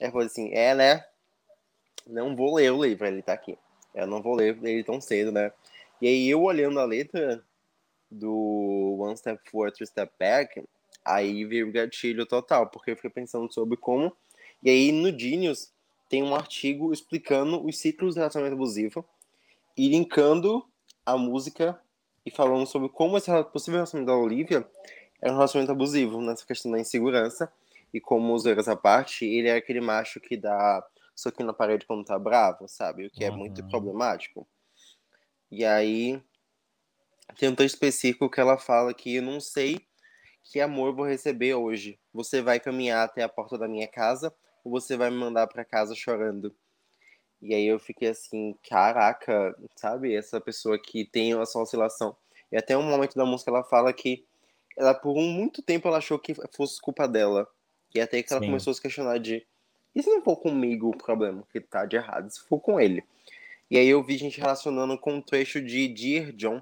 Ela falou assim, é, né? Não vou ler o livro, ele tá aqui. Eu não vou ler ele tão cedo, né? E aí eu olhando a letra do One Step Forward, Two Step Back, aí veio o gatilho total, porque eu fiquei pensando sobre como. E aí no Genius tem um artigo explicando os ciclos do relacionamento abusivo e linkando a música e falando sobre como esse possível relacionamento da Olivia era um relacionamento abusivo nessa questão da insegurança e como os erros à parte, ele é aquele macho que dá soquinho na parede quando tá bravo, sabe? O que é uhum. muito problemático. E aí tem um texto específico que ela fala que eu não sei que amor vou receber hoje. Você vai caminhar até a porta da minha casa ou você vai me mandar para casa chorando? E aí eu fiquei assim, caraca, sabe? Essa pessoa que tem essa oscilação. E até um momento da música ela fala que ela por um, muito tempo ela achou que fosse culpa dela. E até que ela Sim. começou a se questionar de e se não for comigo o problema que tá de errado, se for com ele? E aí eu vi gente relacionando com o trecho de Dear John,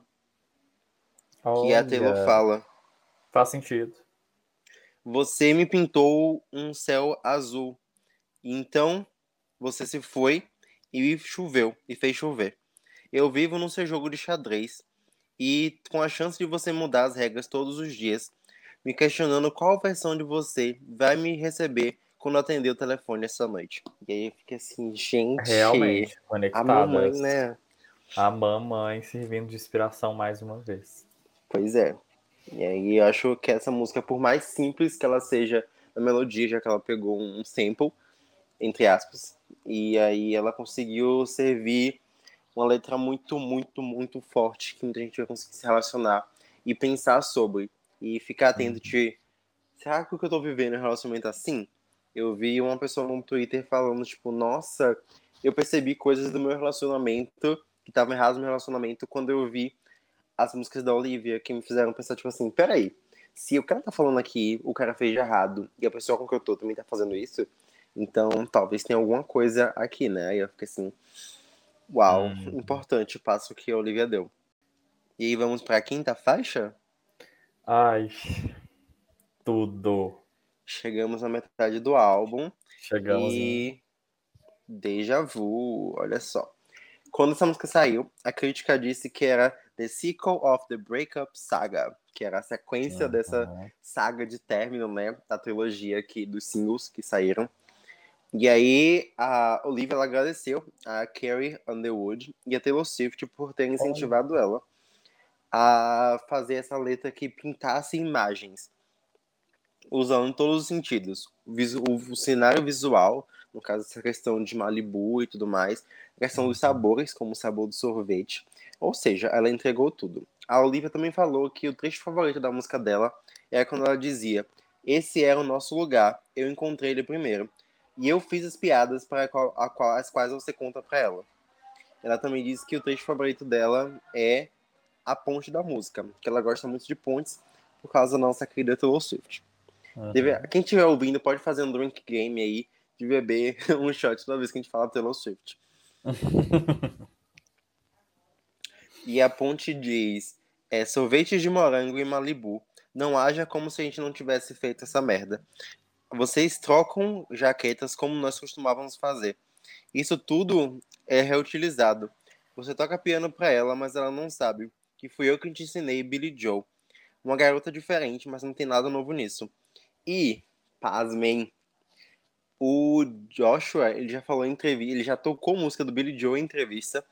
Olha, que a Taylor fala. Faz sentido. Você me pintou um céu azul. Então você se foi e choveu, e fez chover. Eu vivo no seu jogo de xadrez e com a chance de você mudar as regras todos os dias, me questionando qual versão de você vai me receber quando atender o telefone essa noite. E aí eu fiquei assim, gente. Realmente, conectada. A mamãe, né? A mamãe servindo de inspiração mais uma vez. Pois é. E aí eu acho que essa música, por mais simples que ela seja a melodia, já que ela pegou um sample, entre aspas, e aí ela conseguiu servir uma letra muito, muito, muito forte que muita gente vai conseguir se relacionar e pensar sobre. E ficar atento uhum. de será que o que eu tô vivendo é um relacionamento assim? Eu vi uma pessoa no Twitter falando, tipo, nossa, eu percebi coisas do meu relacionamento que estavam erradas no meu relacionamento quando eu vi as músicas da Olivia que me fizeram pensar, tipo assim, peraí, se o cara tá falando aqui, o cara fez de errado, e a pessoa com que eu tô também tá fazendo isso, então talvez tenha alguma coisa aqui, né? Aí eu fiquei assim, uau, hum. importante o passo que a Olivia deu. E aí vamos pra quinta faixa? Ai, tudo. Chegamos na metade do álbum. Chegamos. E. Né? Deja vu, olha só. Quando essa música saiu, a crítica disse que era The Sequel of the Breakup Saga, que era a sequência uhum. dessa saga de término, né, da trilogia aqui dos singles que saíram. E aí a Olivia ela agradeceu a Carrie Underwood e a Taylor Swift por terem incentivado ela a fazer essa letra que pintasse imagens usando todos os sentidos. O, o, cenário visual, no caso, essa questão de Malibu e tudo mais, a questão dos sabores, como o sabor do sorvete. Ou seja, ela entregou tudo. A Olivia também falou que o trecho favorito da música dela é quando ela dizia: Esse era o nosso lugar, eu encontrei ele primeiro. E eu fiz as piadas para qual, qual, as quais você conta para ela. Ela também disse que o trecho favorito dela é a ponte da música, que ela gosta muito de pontes por causa da nossa querida Taylor Swift. Uhum. Quem estiver ouvindo pode fazer um drink game aí de beber um shot toda vez que a gente fala Taylor Swift. e a ponte diz: é, sorvetes de morango em Malibu. Não haja como se a gente não tivesse feito essa merda. Vocês trocam jaquetas como nós costumávamos fazer. Isso tudo é reutilizado. Você toca piano para ela, mas ela não sabe que fui eu que te ensinei Billy Joe. Uma garota diferente, mas não tem nada novo nisso. E, pasmem, o Joshua, ele já falou em entrevista, ele já tocou música do Billy Joe em entrevista,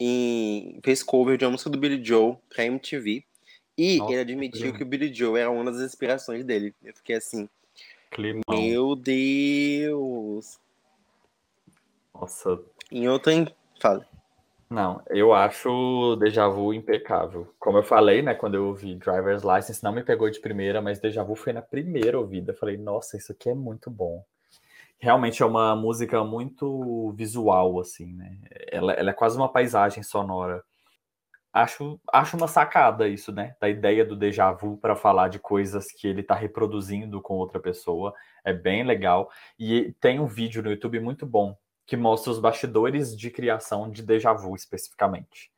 em, fez cover de uma música do Billy Joe pra MTV, e Nossa, ele admitiu que, que o Billy Joe era uma das inspirações dele. Eu fiquei assim, Climão. meu Deus! Nossa. Em outra, fala. Não, eu acho o Deja Vu impecável. Como eu falei, né, quando eu ouvi Driver's License, não me pegou de primeira, mas Deja Vu foi na primeira ouvida. Falei, nossa, isso aqui é muito bom. Realmente é uma música muito visual, assim, né? Ela, ela é quase uma paisagem sonora. acho, acho uma sacada isso, né? Da ideia do déjà vu para falar de coisas que ele está reproduzindo com outra pessoa. É bem legal. E tem um vídeo no YouTube muito bom que mostra os bastidores de criação de déjà vu especificamente.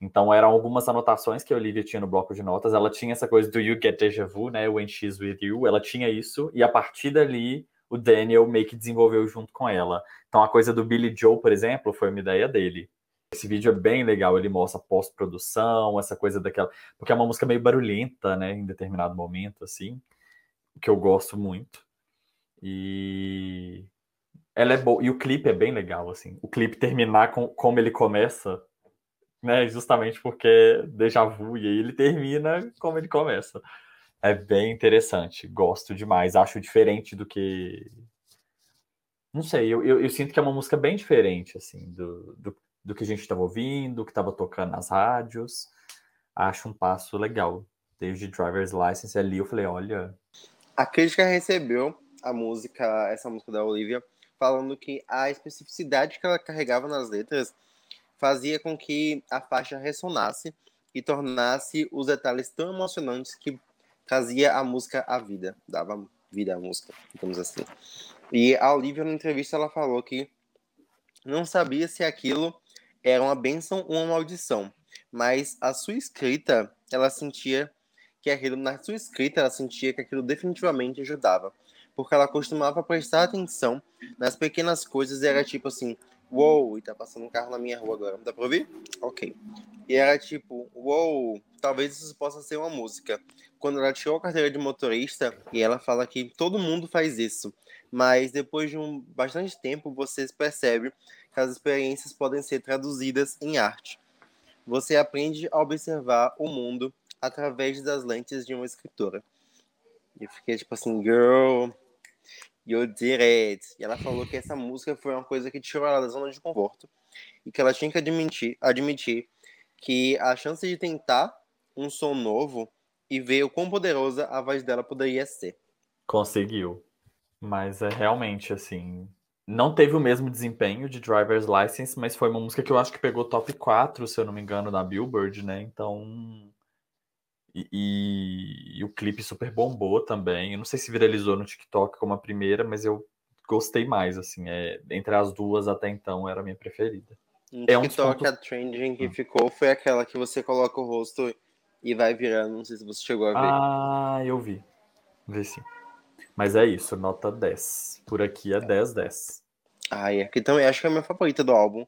Então eram algumas anotações que a Olivia tinha no bloco de notas. Ela tinha essa coisa do you get déjà vu, né? When she's with you. Ela tinha isso e a partir dali o Daniel meio que desenvolveu junto com ela. Então a coisa do Billy Joe, por exemplo, foi uma ideia dele. Esse vídeo é bem legal, ele mostra pós-produção, essa coisa daquela. Porque é uma música meio barulhenta, né, em determinado momento, assim, que eu gosto muito. E ela é boa. E o clipe é bem legal, assim. O clipe terminar com como ele começa, né, justamente porque é déjà vu, e aí ele termina como ele começa. É bem interessante, gosto demais, acho diferente do que. Não sei, eu, eu, eu sinto que é uma música bem diferente, assim, do, do do que a gente estava ouvindo, do que estava tocando nas rádios. Acho um passo legal. Desde Driver's License ali, eu falei, olha. A crítica recebeu a música, essa música da Olivia, falando que a especificidade que ela carregava nas letras fazia com que a faixa ressonasse e tornasse os detalhes tão emocionantes que trazia a música à vida, dava vida à música, digamos assim. E a Olivia, na entrevista, ela falou que não sabia se aquilo era uma bênção ou uma maldição. Mas a sua escrita, ela sentia que aquilo, na sua escrita, ela sentia que aquilo definitivamente ajudava. Porque ela costumava prestar atenção nas pequenas coisas e era tipo assim, uou, wow, e tá passando um carro na minha rua agora. Dá pra ouvir? Ok. E era tipo, uou, wow, talvez isso possa ser uma música. Quando ela tirou a carteira de motorista, e ela fala que todo mundo faz isso. Mas depois de um bastante tempo, você percebe que as experiências podem ser traduzidas em arte. Você aprende a observar o mundo através das lentes de uma escritora. E fiquei tipo assim, girl, you did it. E ela falou que essa música foi uma coisa que tirou ela da zona de conforto e que ela tinha que admitir, admitir que a chance de tentar um som novo e ver o quão poderosa a voz dela poderia ser. Conseguiu. Mas é realmente assim, não teve o mesmo desempenho de Driver's License, mas foi uma música que eu acho que pegou top 4, se eu não me engano, na Billboard, né? Então. E, e, e, o clipe super bombou também. Eu não sei se viralizou no TikTok como a primeira, mas eu gostei mais, assim. É, entre as duas até então era a minha preferida. No é TikTok, pontos... a trending que hum. ficou foi aquela que você coloca o rosto e vai virando. Não sei se você chegou a ver. Ah, eu vi. Vi sim. Mas é isso, nota 10. Por aqui é 10, 10. Ai, aqui também acho que é a minha favorita do álbum.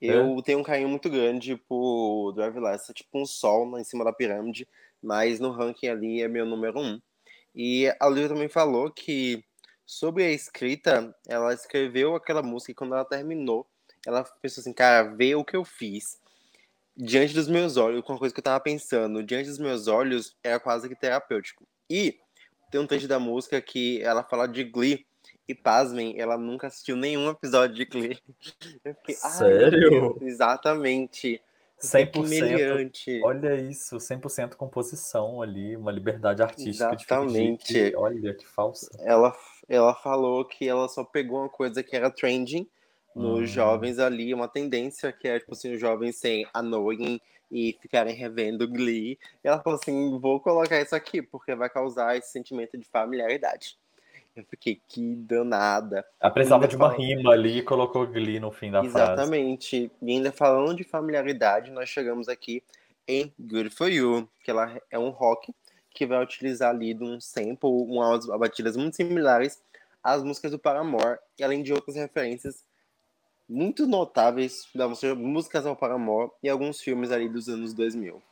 Eu é? tenho um carinho muito grande por Drive Last, é tipo um sol em cima da pirâmide, mas no ranking ali é meu número um. E a Olivia também falou que sobre a escrita, ela escreveu aquela música e quando ela terminou, ela pensou assim, cara, vê o que eu fiz. Diante dos meus olhos, com uma coisa que eu tava pensando, diante dos meus olhos, era quase que terapêutico. E tem um trecho da música que ela fala de Glee. E pasmem, ela nunca assistiu nenhum episódio de Glee. Fiquei, Sério? exatamente. 100%. Olha isso, 100% composição ali, uma liberdade artística. Exatamente. olha que falsa. Ela, ela falou que ela só pegou uma coisa que era trending nos hum. jovens ali, uma tendência que é, tipo assim, os jovens sem annoying e ficarem revendo Glee. E ela falou assim: vou colocar isso aqui, porque vai causar esse sentimento de familiaridade. Eu fiquei, que danada. Ela precisava de uma falando... rima ali e colocou Glee no fim da Exatamente. frase. Exatamente. E ainda falando de familiaridade, nós chegamos aqui em Good For You, que ela é um rock que vai utilizar ali de um sample, umas batidas muito similares às músicas do Paramore, e além de outras referências muito notáveis da músicas ao Paramore e alguns filmes ali dos anos 2000.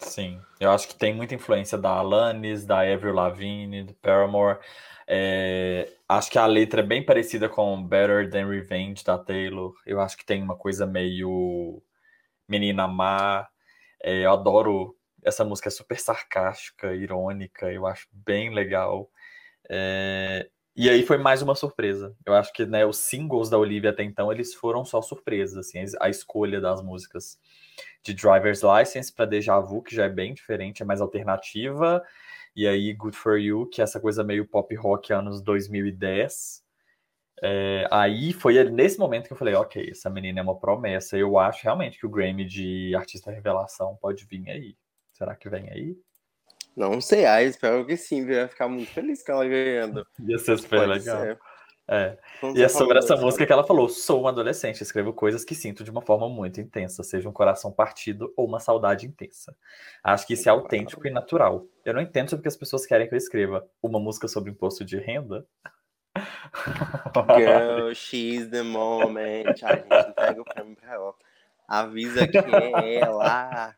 Sim, eu acho que tem muita influência da Alanis, da Avril Lavigne, do Paramore. É, acho que a letra é bem parecida com Better Than Revenge da Taylor. Eu acho que tem uma coisa meio menina má. É, eu adoro essa música, é super sarcástica, irônica. Eu acho bem legal. É, e aí foi mais uma surpresa. Eu acho que né, os singles da Olivia até então eles foram só surpresas, assim, a escolha das músicas de Driver's License para Deja Vu, que já é bem diferente, é mais alternativa, e aí Good For You, que é essa coisa meio pop rock anos 2010. É, aí foi nesse momento que eu falei, ok, essa menina é uma promessa. Eu acho realmente que o Grammy de artista revelação pode vir aí. Será que vem aí? Não sei, ah, espero que sim, eu ia ficar muito feliz com ela ganhando. Ia ser super pode legal. Ser. É. e é sobre essa música que ela falou: sou uma adolescente, escrevo coisas que sinto de uma forma muito intensa, seja um coração partido ou uma saudade intensa. Acho que isso é autêntico e natural. Eu não entendo sobre que as pessoas querem que eu escreva uma música sobre imposto de renda. Girl, she's the moment. A gente entrega o prêmio pra ela. Avisa que é ela.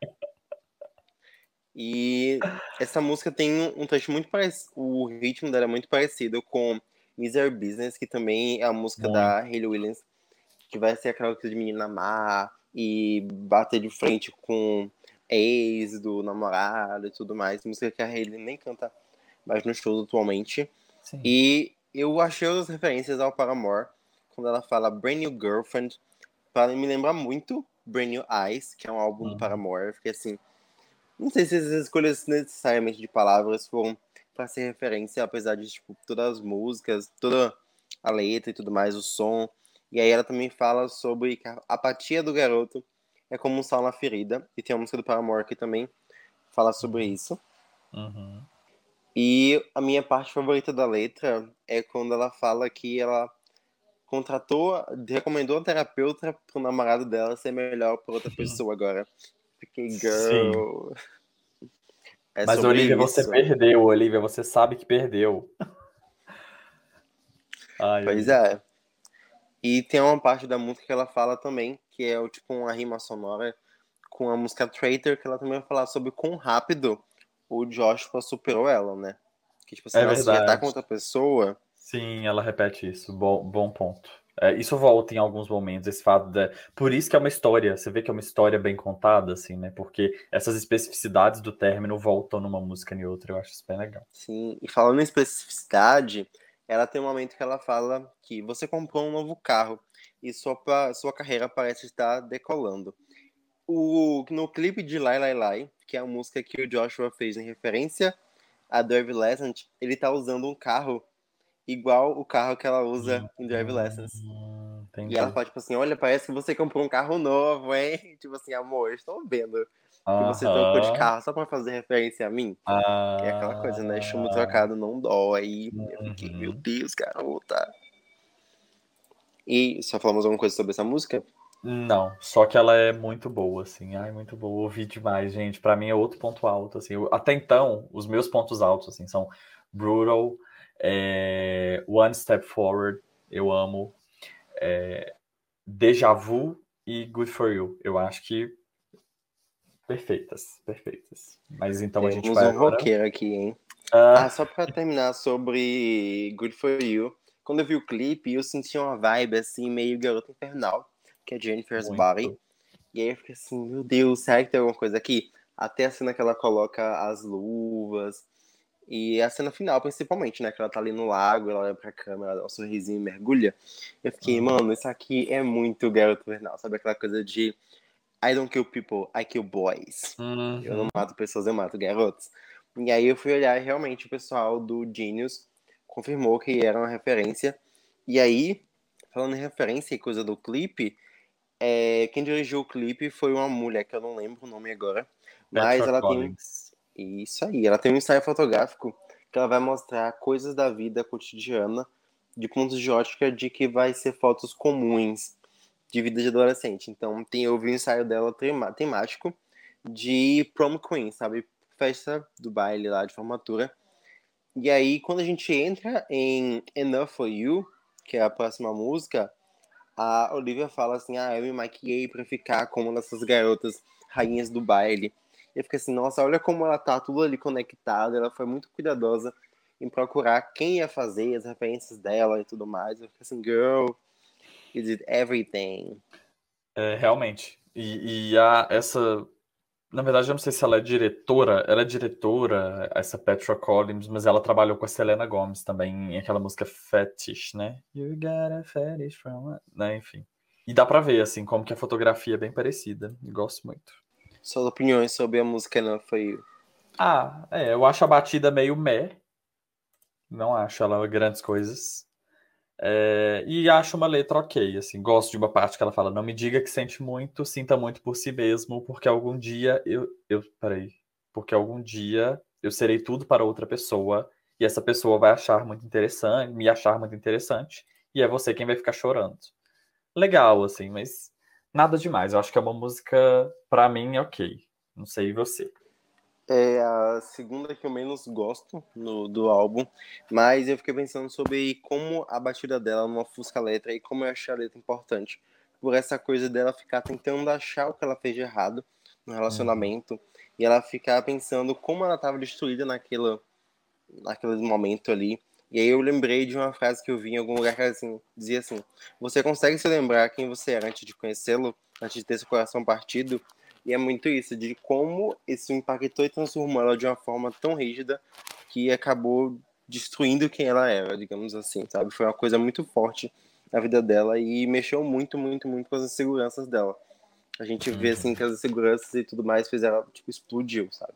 E essa música tem um trecho muito parecido. O ritmo dela é muito parecido com Miser Business, que também é a música Muito. da Hayley Williams, que vai ser aquela coisa de menina má e bater de frente com ex do namorado e tudo mais. Música que a Hayley nem canta mais no show atualmente. Sim. E eu achei as referências ao Paramore, quando ela fala Brand New Girlfriend, para me lembrar muito Brand New Eyes, que é um álbum uhum. do Paramore. Eu fiquei assim. Não sei se as escolhas necessariamente de palavras foram para ser referência, apesar de tipo, todas as músicas, toda a letra e tudo mais, o som. E aí ela também fala sobre que a apatia do garoto é como um sal na ferida. E tem a música do Paramore que também fala sobre uhum. isso. Uhum. E a minha parte favorita da letra é quando ela fala que ela contratou, recomendou a terapeuta pro namorado dela ser melhor para outra pessoa agora. Fiquei, girl. Sim. É Mas, Olivia, isso. você perdeu, Olivia, você sabe que perdeu. Ai, pois é. E tem uma parte da música que ela fala também, que é tipo uma rima sonora com a música Traitor, que ela também vai falar sobre quão rápido o Joshua superou ela, né? Que tipo assim, é ela verdade. já tá com outra pessoa. Sim, ela repete isso. Bom, bom ponto. É, isso volta em alguns momentos, esse fato de. Por isso que é uma história, você vê que é uma história bem contada, assim, né? Porque essas especificidades do término voltam numa música e outra, eu acho isso bem legal. Sim, e falando em especificidade, ela tem um momento que ela fala que você comprou um novo carro e sua, sua carreira parece estar decolando. O, no clipe de Lai Lai Lai, que é a música que o Joshua fez em referência a Derby Lesant, ele tá usando um carro igual o carro que ela usa em Drive Lessons. Entendi. E ela fala, tipo assim, olha, parece que você comprou um carro novo, hein? Tipo assim, amor, estou vendo que você trocou de carro só pra fazer referência a mim. Ah, é aquela coisa, né? Chumbo trocado não dói. Eu fiquei, meu uhum. Deus, garota. E só falamos alguma coisa sobre essa música? Não, só que ela é muito boa, assim. Ai, muito boa. Ouvi demais, gente. Para mim é outro ponto alto, assim. Até então, os meus pontos altos, assim, são Brutal, é, One Step Forward, eu amo. É, Deja Vu e Good For You. Eu acho que perfeitas, perfeitas. Mas então Temos a gente vai. um agora... roqueiro aqui, hein? Ah. ah, só pra terminar sobre Good For You. Quando eu vi o clipe, eu senti uma vibe assim, meio garota infernal, que é Jennifer's Muito. Body. E aí eu fiquei assim, meu Deus, será que tem alguma coisa aqui? Até a cena que ela coloca as luvas, e a cena final, principalmente, né? Que ela tá ali no lago, ela olha pra câmera, dá um sorrisinho e mergulha. Eu fiquei, mano, isso aqui é muito garoto vernal, sabe? Aquela coisa de I don't kill people, I kill boys. Uhum. Eu não mato pessoas, eu mato garotos. E aí eu fui olhar e realmente o pessoal do Genius confirmou que era uma referência. E aí, falando em referência e coisa do clipe, é, quem dirigiu o clipe foi uma mulher que eu não lembro o nome agora. Mas Petra ela Collins. tem isso aí, ela tem um ensaio fotográfico que ela vai mostrar coisas da vida cotidiana de pontos de ótica de que vai ser fotos comuns de vida de adolescente. Então, tem eu vi um ensaio dela temático de prom queen, sabe? Festa do baile lá de formatura. E aí, quando a gente entra em Enough for You, que é a próxima música, a Olivia fala assim: Ah, eu me maquiei pra ficar como uma dessas garotas rainhas do baile. Eu fiquei assim, nossa, olha como ela tá tudo ali conectada. Ela foi muito cuidadosa em procurar quem ia fazer, as referências dela e tudo mais. Eu fiquei assim, girl, you did everything. É, realmente. E, e a, essa. Na verdade, eu não sei se ela é diretora. Ela é diretora, essa Petra Collins, mas ela trabalhou com a Selena Gomez também em aquela música Fetish, né? You got a fetish from. Né? Enfim. E dá pra ver, assim, como que a fotografia é bem parecida. Gosto muito suas opiniões sobre a música não foi Ah, é, eu acho a batida meio meh. Não acho ela grandes coisas. É, e acho uma letra ok, assim, gosto de uma parte que ela fala, não me diga que sente muito, sinta muito por si mesmo, porque algum dia eu, eu, peraí, porque algum dia eu serei tudo para outra pessoa, e essa pessoa vai achar muito interessante, me achar muito interessante, e é você quem vai ficar chorando. Legal, assim, mas nada demais, eu acho que é uma música, para mim, é ok, não sei você. É a segunda que eu menos gosto no, do álbum, mas eu fiquei pensando sobre como a batida dela não ofusca a letra e como eu achei a letra importante. Por essa coisa dela ficar tentando achar o que ela fez de errado no relacionamento uhum. e ela ficar pensando como ela estava destruída naquela, naquele momento ali. E aí eu lembrei de uma frase que eu vi em algum lugar que assim, dizia assim: Você consegue se lembrar quem você era antes de conhecê-lo, antes de ter seu coração partido? E é muito isso, de como isso impactou e transformou ela de uma forma tão rígida que acabou destruindo quem ela era, digamos assim, sabe? Foi uma coisa muito forte na vida dela e mexeu muito, muito, muito com as inseguranças dela. A gente vê, assim, uhum. que as inseguranças e tudo mais fez ela, tipo, explodiu, sabe?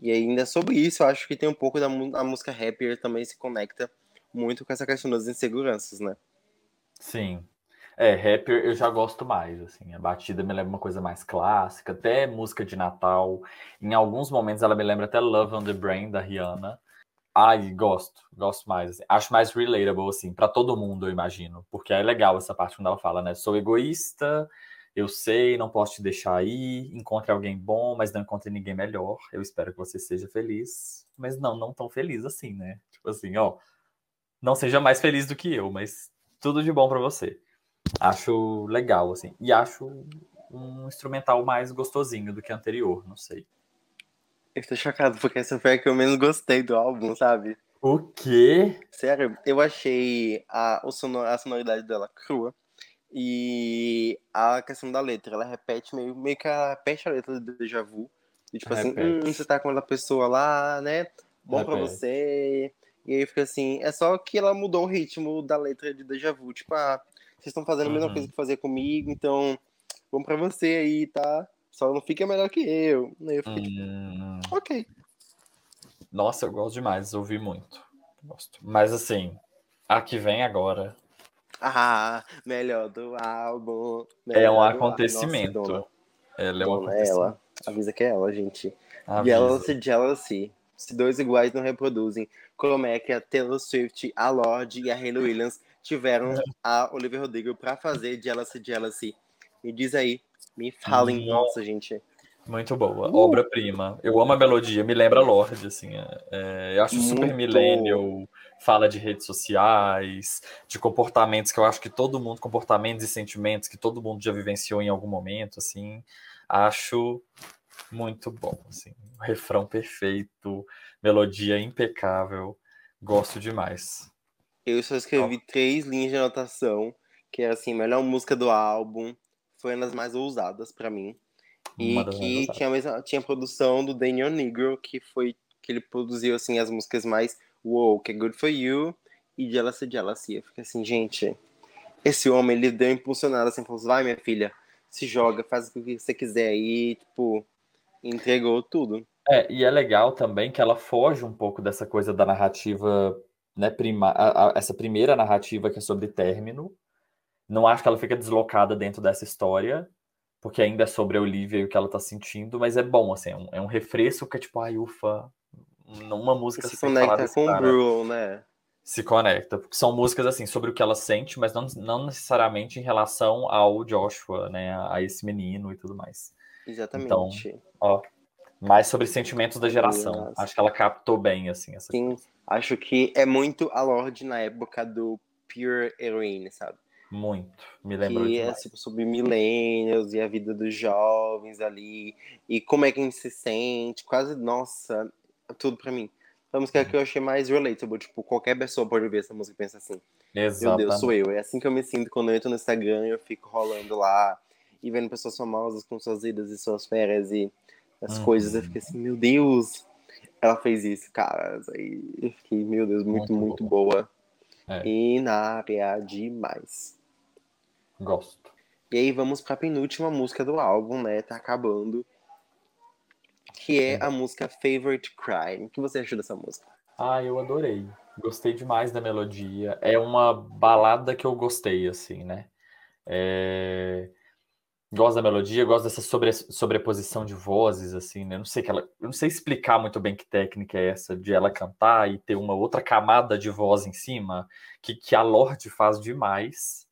E ainda sobre isso, eu acho que tem um pouco da, da música Happier também se conecta muito com essa questão das inseguranças, né? Sim, é, rapper eu já gosto mais, assim, a batida me lembra uma coisa mais clássica, até música de Natal. Em alguns momentos ela me lembra até Love on the Brain, da Rihanna. Ai, gosto, gosto mais. Assim. Acho mais relatable, assim, para todo mundo, eu imagino. Porque é legal essa parte quando ela fala, né? Sou egoísta, eu sei, não posso te deixar aí, encontre alguém bom, mas não encontre ninguém melhor. Eu espero que você seja feliz. Mas não, não tão feliz assim, né? Tipo assim, ó, não seja mais feliz do que eu, mas tudo de bom para você. Acho legal, assim. E acho um instrumental mais gostosinho do que o anterior, não sei. Eu tô chocado, porque essa foi a que eu menos gostei do álbum, sabe? O quê? Sério, eu achei a, o sonor, a sonoridade dela crua. E a questão da letra, ela repete meio, meio que ela repete a letra do Deja Vu. E, tipo assim, hum, você tá com aquela pessoa lá, né? Bom repete. pra você. E aí fica assim, é só que ela mudou o ritmo da letra de Deja Vu. Tipo, ah, vocês estão fazendo a mesma uhum. coisa que fazer comigo, então vamos pra você aí, tá? Só não fica melhor que eu. Aí eu fiquei uhum. tipo, ok. Nossa, eu gosto demais, ouvi muito. Gosto. Mas assim, a que vem agora. Ah, melhor do álbum. Melhor é um acontecimento. Nossa, ela é um dona acontecimento. ela. Avisa que é ela, gente. Avisa. Jealousy, Jealousy. Se dois iguais não reproduzem, como é que a Taylor Swift, a Lorde e a Hayley Williams tiveram a Olivia Rodrigo para fazer Jealousy Jealousy. Me diz aí, me falem, hum, nossa, gente. Muito boa, uh. obra-prima. Eu amo a melodia, me lembra Lorde, assim. É, é, eu acho Muito... super millennial, fala de redes sociais, de comportamentos que eu acho que todo mundo, comportamentos e sentimentos que todo mundo já vivenciou em algum momento, assim. Acho muito bom, assim. Refrão perfeito, melodia impecável, gosto demais. Eu só escrevi oh. três linhas de anotação, que era assim, melhor música do álbum, foi uma das mais ousadas para mim. E que tinha, mesma, tinha produção do Daniel Negro, que foi que ele produziu assim as músicas mais wow, que é Good For You e Jealousy Jealousy. Eu fiquei assim, gente, esse homem, ele deu impulsionado assim, falou vai minha filha, se joga, faz o que você quiser aí, tipo, entregou tudo. É, e é legal também que ela foge um pouco dessa coisa da narrativa né, prima, a, a, essa primeira narrativa que é sobre término. Não acho que ela fica deslocada dentro dessa história, porque ainda é sobre a Olivia e o que ela tá sentindo, mas é bom, assim, é um, é um refresco que é tipo, ai, ufa, uma música se conecta com o Bruno, né? Se conecta, porque são músicas assim sobre o que ela sente, mas não, não necessariamente em relação ao Joshua, né, a, a esse menino e tudo mais. Exatamente. Então, ó, mais sobre sentimentos da geração. Acho que ela captou bem assim essa Sim. Coisa. Acho que é muito a Lorde na época do Pure Heroine, sabe? Muito. Me lembro Que é tipo, sobre millennials e a vida dos jovens ali. E como é que a gente se sente. Quase, nossa, tudo pra mim. A música que eu achei mais relatable. Tipo, qualquer pessoa pode ver essa música e pensar assim. Exatamente. Meu Deus, sou eu. É assim que eu me sinto quando eu entro no Instagram e eu fico rolando lá. E vendo pessoas famosas com suas vidas e suas férias e as uhum. coisas. Eu fiquei assim, meu Deus ela fez isso, cara. Aí eu fiquei, meu Deus, muito, muito, muito boa. É. E na área demais. Gosto. E aí vamos pra penúltima música do álbum, né? Tá acabando. Que é a música Favorite Crime. O que você achou dessa música? Ah, eu adorei. Gostei demais da melodia. É uma balada que eu gostei, assim, né? É... Gosto da melodia, gosto dessa sobre... sobreposição de vozes, assim, né? Não sei que ela... Eu não sei explicar muito bem que técnica é essa de ela cantar e ter uma outra camada de voz em cima, que, que a Lorde faz demais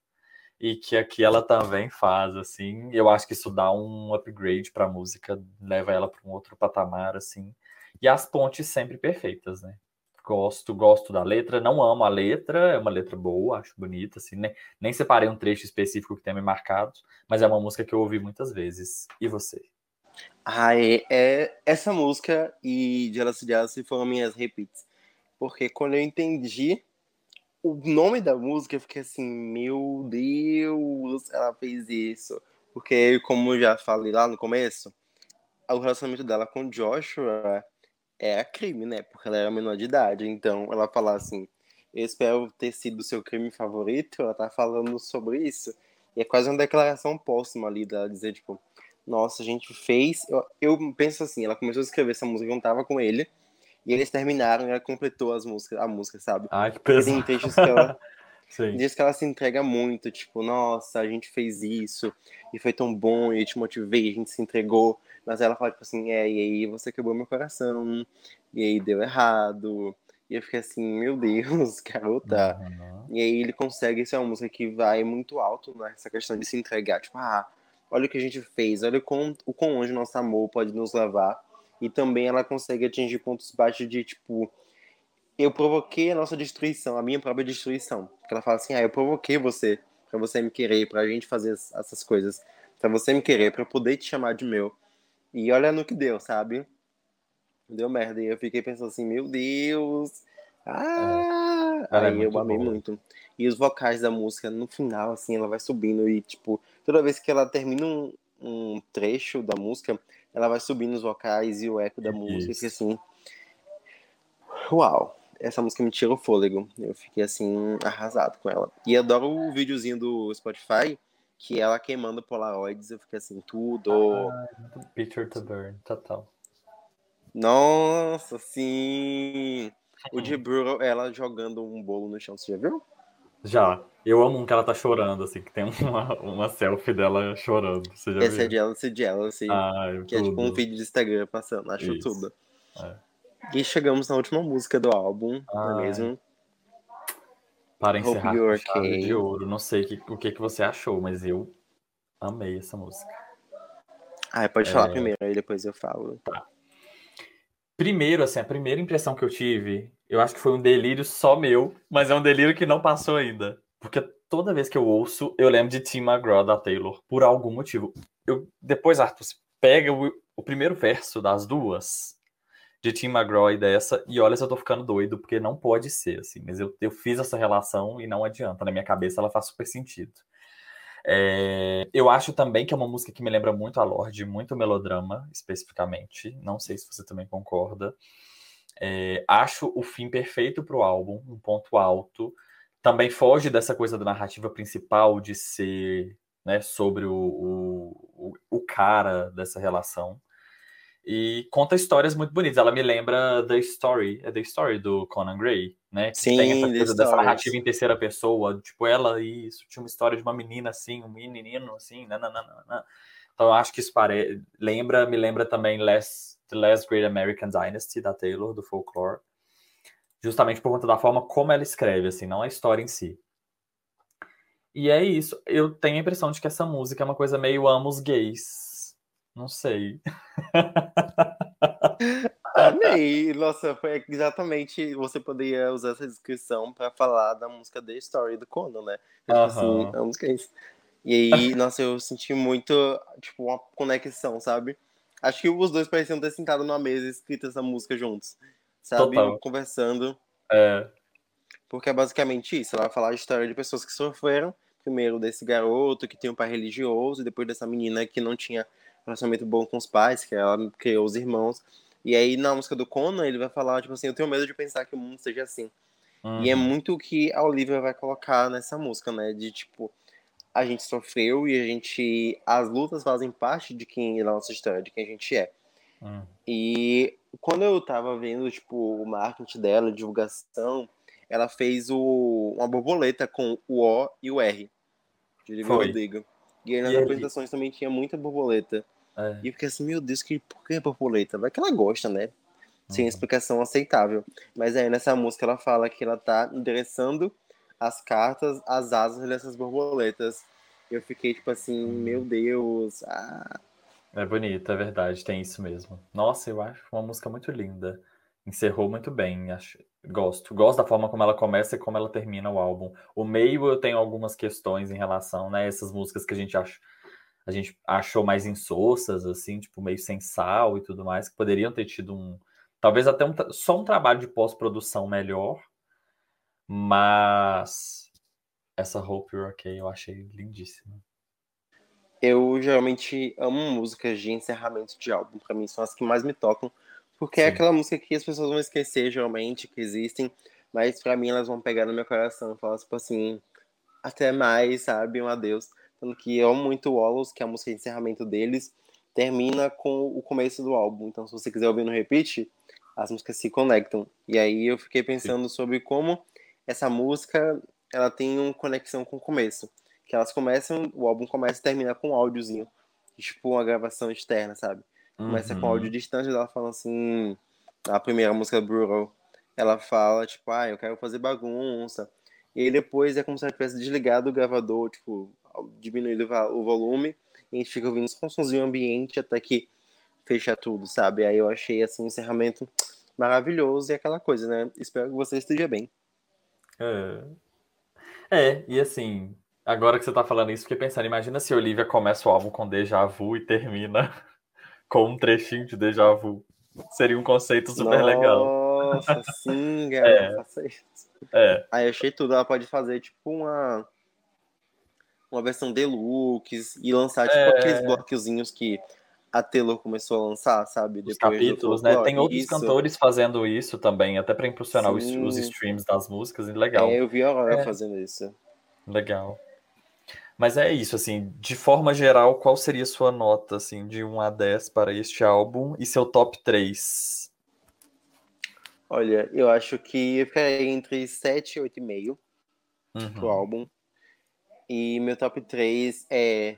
e que aqui ela também faz, assim. Eu acho que isso dá um upgrade para a música, leva ela para um outro patamar, assim. E as pontes sempre perfeitas, né? Gosto, gosto da letra, não amo a letra, é uma letra boa, acho bonita, assim, nem, nem separei um trecho específico que tenha me marcado, mas é uma música que eu ouvi muitas vezes. E você? Ah, é, é essa música e Jealousy Jealousy foram minhas repeats. Porque quando eu entendi o nome da música, eu fiquei assim, meu Deus, ela fez isso. Porque, como eu já falei lá no começo, o relacionamento dela com Joshua é crime, né? Porque ela era menor de idade. Então, ela falar assim, eu espero ter sido o seu crime favorito, ela tá falando sobre isso. E é quase uma declaração póstuma ali dela dizer, tipo, nossa, a gente fez. Eu, eu penso assim, ela começou a escrever essa música, eu não tava com ele. E eles terminaram e ela completou as músicas, a música, sabe? Ai, que pesado. Tem que ela. Diz que ela se entrega muito, tipo, nossa, a gente fez isso, e foi tão bom, e eu te motivei, a gente se entregou. Mas ela fala, tipo assim, é, e aí você quebrou meu coração, e aí deu errado. E eu fiquei assim, meu Deus, garota. Uhum. E aí ele consegue ser uma música que vai muito alto nessa questão de se entregar. Tipo, ah, olha o que a gente fez, olha o quão, o quão longe nosso amor pode nos levar. E também ela consegue atingir pontos baixos de, tipo, eu provoquei a nossa destruição, a minha própria destruição. Porque ela fala assim, ah, eu provoquei você, para você me querer, pra gente fazer essas coisas. Pra você me querer, pra eu poder te chamar de meu. E olha no que deu, sabe? Deu merda. E eu fiquei pensando assim, meu Deus. Ah! É. Aí é eu amei boa. muito. E os vocais da música, no final, assim, ela vai subindo e, tipo, toda vez que ela termina um, um trecho da música, ela vai subindo os vocais e o eco da Isso. música, e assim. Uau! Essa música me tira o fôlego. Eu fiquei assim, arrasado com ela. E adoro o videozinho do Spotify que ela queimando Polaroids, eu fiquei assim, tudo. Ah, Picture to Burn, total. Nossa, sim! O de Brutal, ela jogando um bolo no chão, você já viu? Já. Eu amo um que ela tá chorando, assim, que tem uma, uma selfie dela chorando. Você já Esse viu? é Jealousy Jealousy. Ah, que tudo. é tipo um vídeo de Instagram passando, acho Isso. tudo. É. E chegamos na última música do álbum, não é mesmo? Para encerrar com chave de ouro. Não sei que, o que, que você achou, mas eu amei essa música. Ah, pode é... falar primeiro, aí depois eu falo. Tá. Primeiro, assim, a primeira impressão que eu tive, eu acho que foi um delírio só meu, mas é um delírio que não passou ainda. Porque toda vez que eu ouço, eu lembro de Tim McGraw da Taylor, por algum motivo. Eu, depois, Arthur, pega o, o primeiro verso das duas, de Tim McGraw e dessa, e olha se eu tô ficando doido, porque não pode ser, assim, mas eu, eu fiz essa relação e não adianta, na minha cabeça ela faz super sentido. É, eu acho também que é uma música que me lembra muito a Lorde, muito melodrama, especificamente, não sei se você também concorda. É, acho o fim perfeito para o álbum, um ponto alto. Também foge dessa coisa da narrativa principal de ser né, sobre o, o, o cara dessa relação e conta histórias muito bonitas. Ela me lembra The Story, é The Story do Conan Gray, né? Sim, tem essa coisa dessa narrativa em terceira pessoa, tipo, ela e isso, tinha uma história de uma menina assim, um menino assim, nananana. Então eu acho que isso pare... lembra, me lembra também Last, The Last Great American Dynasty, da Taylor, do Folklore. Justamente por conta da forma como ela escreve, assim, não a história em si. E é isso. Eu tenho a impressão de que essa música é uma coisa meio amos gays, não sei. Amei! Nossa, foi exatamente. Você poderia usar essa descrição para falar da música The Story do Conan, né? Tipo assim, a música é isso. E aí, nossa, eu senti muito, tipo, uma conexão, sabe? Acho que os dois pareciam ter sentado numa mesa e escrito essa música juntos, sabe? Total. Conversando. É. Porque é basicamente isso. Ela vai falar a história de pessoas que sofreram. Primeiro desse garoto que tem um pai religioso, e depois dessa menina que não tinha relacionamento bom com os pais, que ela criou os irmãos. E aí, na música do Conan, ele vai falar, tipo assim, eu tenho medo de pensar que o mundo seja assim. Uhum. E é uhum. muito o que a Olivia vai colocar nessa música, né? De, tipo, a gente sofreu e a gente... As lutas fazem parte de quem é a nossa história, de quem a gente é. Uhum. E quando eu tava vendo, tipo, o marketing dela, a divulgação, ela fez o, uma borboleta com o O e o R. De. Rodrigo. E aí nas E ele- apresentações também tinha muita borboleta. É. E eu fiquei assim, meu Deus, que, por que borboleta? Vai que ela gosta, né? Sem Uhum. explicação aceitável. Mas aí nessa música ela fala que ela tá endereçando as cartas, as asas dessas borboletas. Eu fiquei tipo assim, Uhum. meu Deus. Ah, É bonito, é verdade, tem isso mesmo. Nossa, eu acho uma música muito linda. Encerrou muito bem, acho. Gosto. Gosto da forma como ela começa e como ela termina o álbum. O meio eu tenho algumas questões em relação, né? Essas músicas que a gente a gente achou mais insossas, assim, tipo, meio sem sal e tudo mais, que poderiam ter tido um. Talvez até um, só um trabalho de pós-produção melhor. Mas essa Hope You're Okay eu achei lindíssima. eu geralmente amo músicas de encerramento de álbum. Pra mim são as que mais me tocam. Porque é Sim. aquela música que as pessoas vão esquecer geralmente que existem. Mas pra mim elas vão pegar no meu coração. Falar tipo assim, até mais, sabe? Um adeus. Tanto que eu amo muito Wallows, que é a música de encerramento deles, termina com o começo do álbum. Então, se você quiser ouvir no repeat, as músicas se conectam. E aí eu fiquei pensando sobre como essa música ela tem uma conexão com o começo. Que elas começam, o álbum começa e termina com um áudiozinho. Tipo uma gravação externa, sabe? Começa com Uhum. áudio distante, ela fala assim. A primeira música Brutal, ela fala, tipo, ah, eu quero fazer bagunça. E aí depois é como se ela tivesse desligado o gravador, tipo, diminuído o o volume, e a gente fica ouvindo só um somzinho ambiente até que fecha tudo, sabe? Aí eu achei assim um encerramento maravilhoso e aquela coisa, né? Espero que você esteja bem. É. É, e assim, agora que você tá falando isso, fiquei pensando, imagina se Olivia começa o álbum com Deja Vu e termina com um trechinho de Deja Vu. Seria um conceito super legal. Nossa, sim, cara, É. faça isso. É, Aí achei tudo, ela pode fazer tipo uma uma versão deluxe e lançar tipo É. aqueles bloquezinhos que a Taylor começou a lançar, sabe? os capítulos, né? Tem outros Isso. cantores fazendo isso também, até pra impulsionar os, os streams das músicas, e legal. É, eu vi a Aurora É. fazendo isso. Legal. Mas é isso, assim, de forma geral, qual seria a sua nota, assim, de 1 a 10 para este álbum e seu top 3? Olha, eu acho que eu ficaria entre 7 e 8,5 pro Uhum. álbum. E meu top 3 é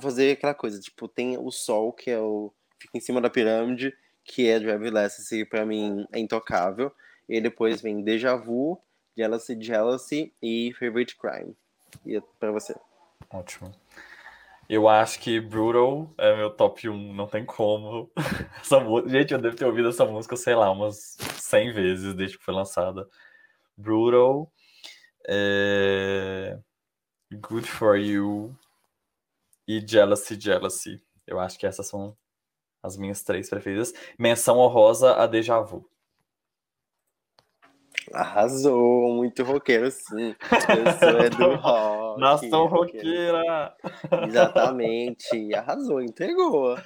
fazer aquela coisa, tipo, tem o Sol, que é o fica em cima da pirâmide, que é Drive Legacy, pra mim é intocável. E depois vem Deja Vu, Jealousy Jealousy e Favorite Crime. E é pra você. Ótimo. Eu acho que Brutal é meu top 1, não tem como. Essa Gente, eu devo ter ouvido essa música, sei lá, umas 100 vezes desde que foi lançada. Brutal, é, Good For You e Jealousy, Jealousy. Eu acho que essas são as minhas três preferidas. Menção honrosa a Deja Vu. Arrasou, muito roqueiro, sim. Eu sou é do rock. Nação roqueira! Exatamente. Arrasou, entregou.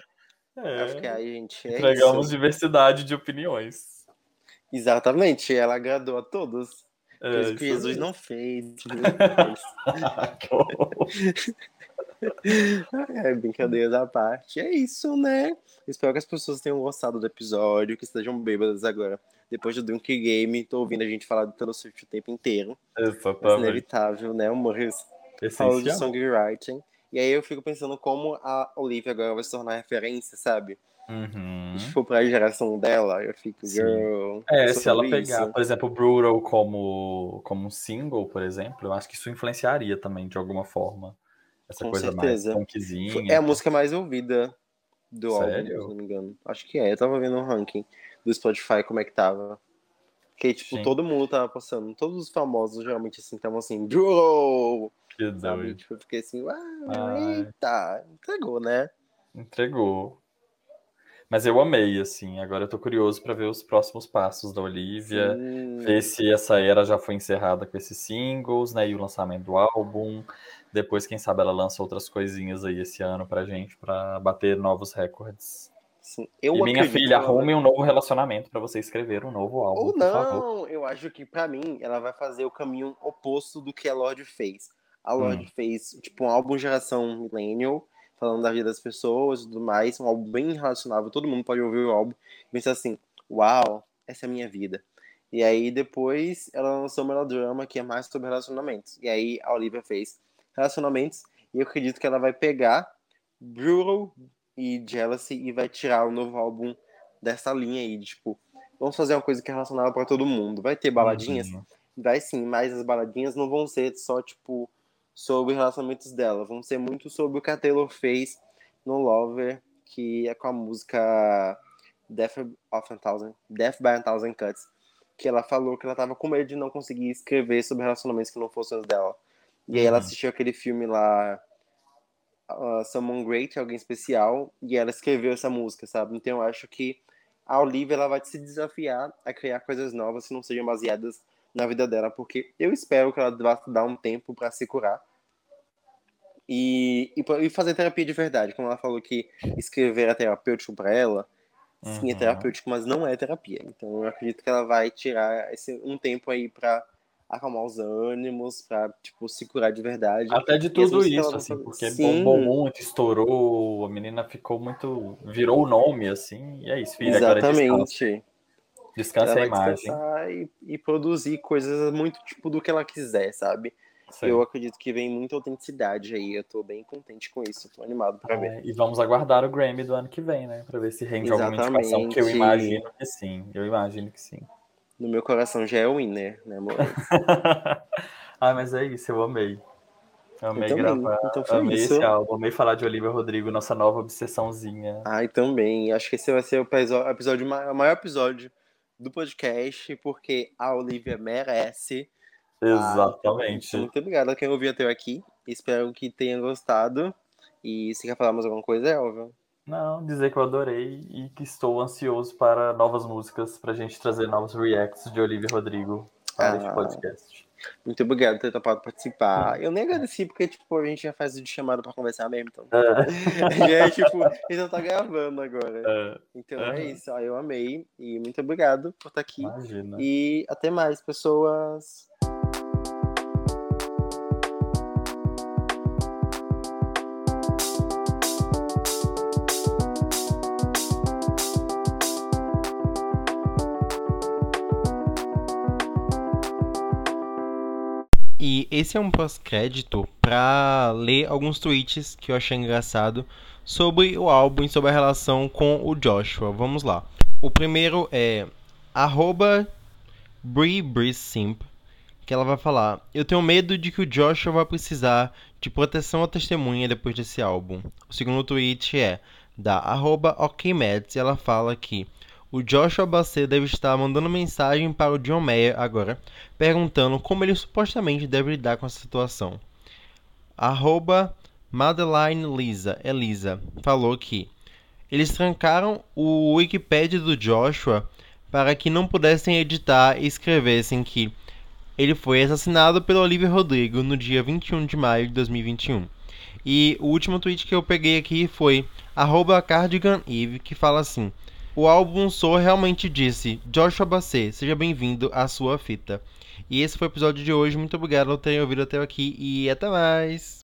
É, Acho que aí, gente, é entregamos isso. diversidade de opiniões. Exatamente, ela agradou a todos. É, Coisa que isso Jesus não fez. é, brincadeiras à parte. É isso, né? Espero que as pessoas tenham gostado do episódio, que estejam bêbadas agora. Depois do Drunk Game, tô ouvindo a gente falar do Taylor Swift o tempo inteiro. Mas é Exatamente. inevitável, né, amores? Falando de songwriting. E aí eu fico pensando como a Olivia agora vai se tornar referência, sabe? Uhum. For pra geração dela, eu fico, Sim. girl. É, se ela pegar, isso. por exemplo, Brutal como, como um single, por exemplo, eu acho que isso influenciaria também, de alguma forma. Essa Com coisa certeza. mais funkzinha. É a música mais ouvida do Sério? álbum, se não me engano. Acho que é. Eu tava vendo o ranking do Spotify, como é que tava. Que, tipo, Sim. todo mundo tava postando. Todos os famosos, geralmente, assim, estavam assim, Bro! Que Sabe? doido. Tipo, eu fiquei assim, Ai. eita, entregou, né? Entregou. Mas eu amei, assim. Agora eu tô curioso pra ver os próximos passos da Olivia. Sim. Ver se essa era já foi encerrada com esses singles, né? E o lançamento do álbum. Depois, quem sabe, ela lança outras coisinhas aí esse ano pra gente, pra bater novos recordes. Sim. Eu e minha filha, ela arrume um novo relacionamento pra você escrever um novo álbum, Ou não, eu acho que pra mim ela vai fazer o caminho oposto do que a Lorde fez. A Lorde Hum. fez tipo um álbum geração millennial, falando da vida das pessoas e tudo mais, um álbum bem relacionável, todo mundo pode ouvir o álbum e pensar assim, uau, essa é a minha vida. E aí depois ela lançou Melodrama, que é mais sobre relacionamentos. E aí a Olivia fez relacionamentos e eu acredito que ela vai pegar Brutal e Jealousy e vai tirar o novo álbum dessa linha aí, de, tipo, vamos fazer uma coisa que é relacionada para todo mundo. Vai ter baladinhas? Uhum. Vai sim, mas as baladinhas não vão ser só, tipo, sobre relacionamentos dela. Vão ser muito sobre o que a Taylor fez no Lover, que é com a música Death, of a Thousand, Death by a Thousand Cuts, que ela falou que ela tava com medo de não conseguir escrever sobre relacionamentos que não fossem os dela. E aí ela Uhum. assistiu aquele filme lá, uh, Someone Great, Alguém Especial, e ela escreveu essa música, sabe? Então eu acho que a Olivia ela vai se desafiar a criar coisas novas que não sejam baseadas na vida dela, porque eu espero que ela vá dar um tempo para se curar e, e, e fazer terapia de verdade. Como ela falou que escrever é terapêutico para ela, sim, é Uhum. terapêutico, mas não é terapia. Então eu acredito que ela vai tirar esse, um tempo aí para acalmar os ânimos, para tipo se curar de verdade. Até de tudo isso, ela assim, porque Sim. bombou muito, estourou, a menina ficou muito. virou o nome, assim, e é isso, filha. Agora descansa, Exatamente. Descansa a imagem. e, e produzir coisas muito tipo do que ela quiser, sabe? Sei. Eu acredito que vem muita autenticidade aí. Eu tô bem contente com isso. Tô animado pra ver. É, e vamos aguardar o Grammy do ano que vem, né? Pra ver se rende alguma indicação, que eu Exatamente. imagino que sim. Eu imagino que sim. No meu coração já é o winner, né, amor? ah, mas é isso, eu amei. Eu amei Eu também. gravar. Então foi amei isso. esse álbum, amei falar de Olivia Rodrigo, nossa nova obsessãozinha. Ai, também. Acho que esse vai ser o episódio, o maior episódio do podcast, porque a Olivia merece. tá? Exatamente. Então, muito obrigado a quem ouviu até aqui. Espero que tenha gostado. E se quer falar mais alguma coisa, Elva? Não, dizer que eu adorei e que estou ansioso para novas músicas, pra gente trazer novos reacts de Olivia Rodrigo para Ah. este podcast. Muito obrigado por ter topado participar. Eu nem agradeci, porque, tipo, a gente já faz de chamada pra conversar mesmo, então. É, já é, tipo, a gente já tá gravando agora. é, Então Aham. é isso, ó, eu amei. E muito obrigado por estar aqui. imagina. E até mais, pessoas. Esse é um pós-crédito para ler alguns tweets que eu achei engraçado sobre o álbum e sobre a relação com o Joshua. Vamos lá. O primeiro é arroba que ela vai falar: Eu tenho medo de que o Joshua vai precisar de proteção à testemunha depois desse álbum. O segundo tweet é da arroba OKMads e ela fala que o Joshua Bassett deve estar mandando mensagem para o John Mayer agora, perguntando como ele supostamente deve lidar com essa situação. Arroba Madeline Lisa, Elisa, falou que eles trancaram o Wikipedia do Joshua para que não pudessem editar e escrevessem que ele foi assassinado pelo Olivia Rodrigo no dia 21 de maio de 2021. E o último tweet que eu peguei aqui foi arroba Cardigan Eve, que fala assim: O álbum Soul realmente disse, Joshua Bassett, seja bem-vindo à sua fita. E esse foi o episódio de hoje. Muito obrigado por terem ouvido até aqui e até mais!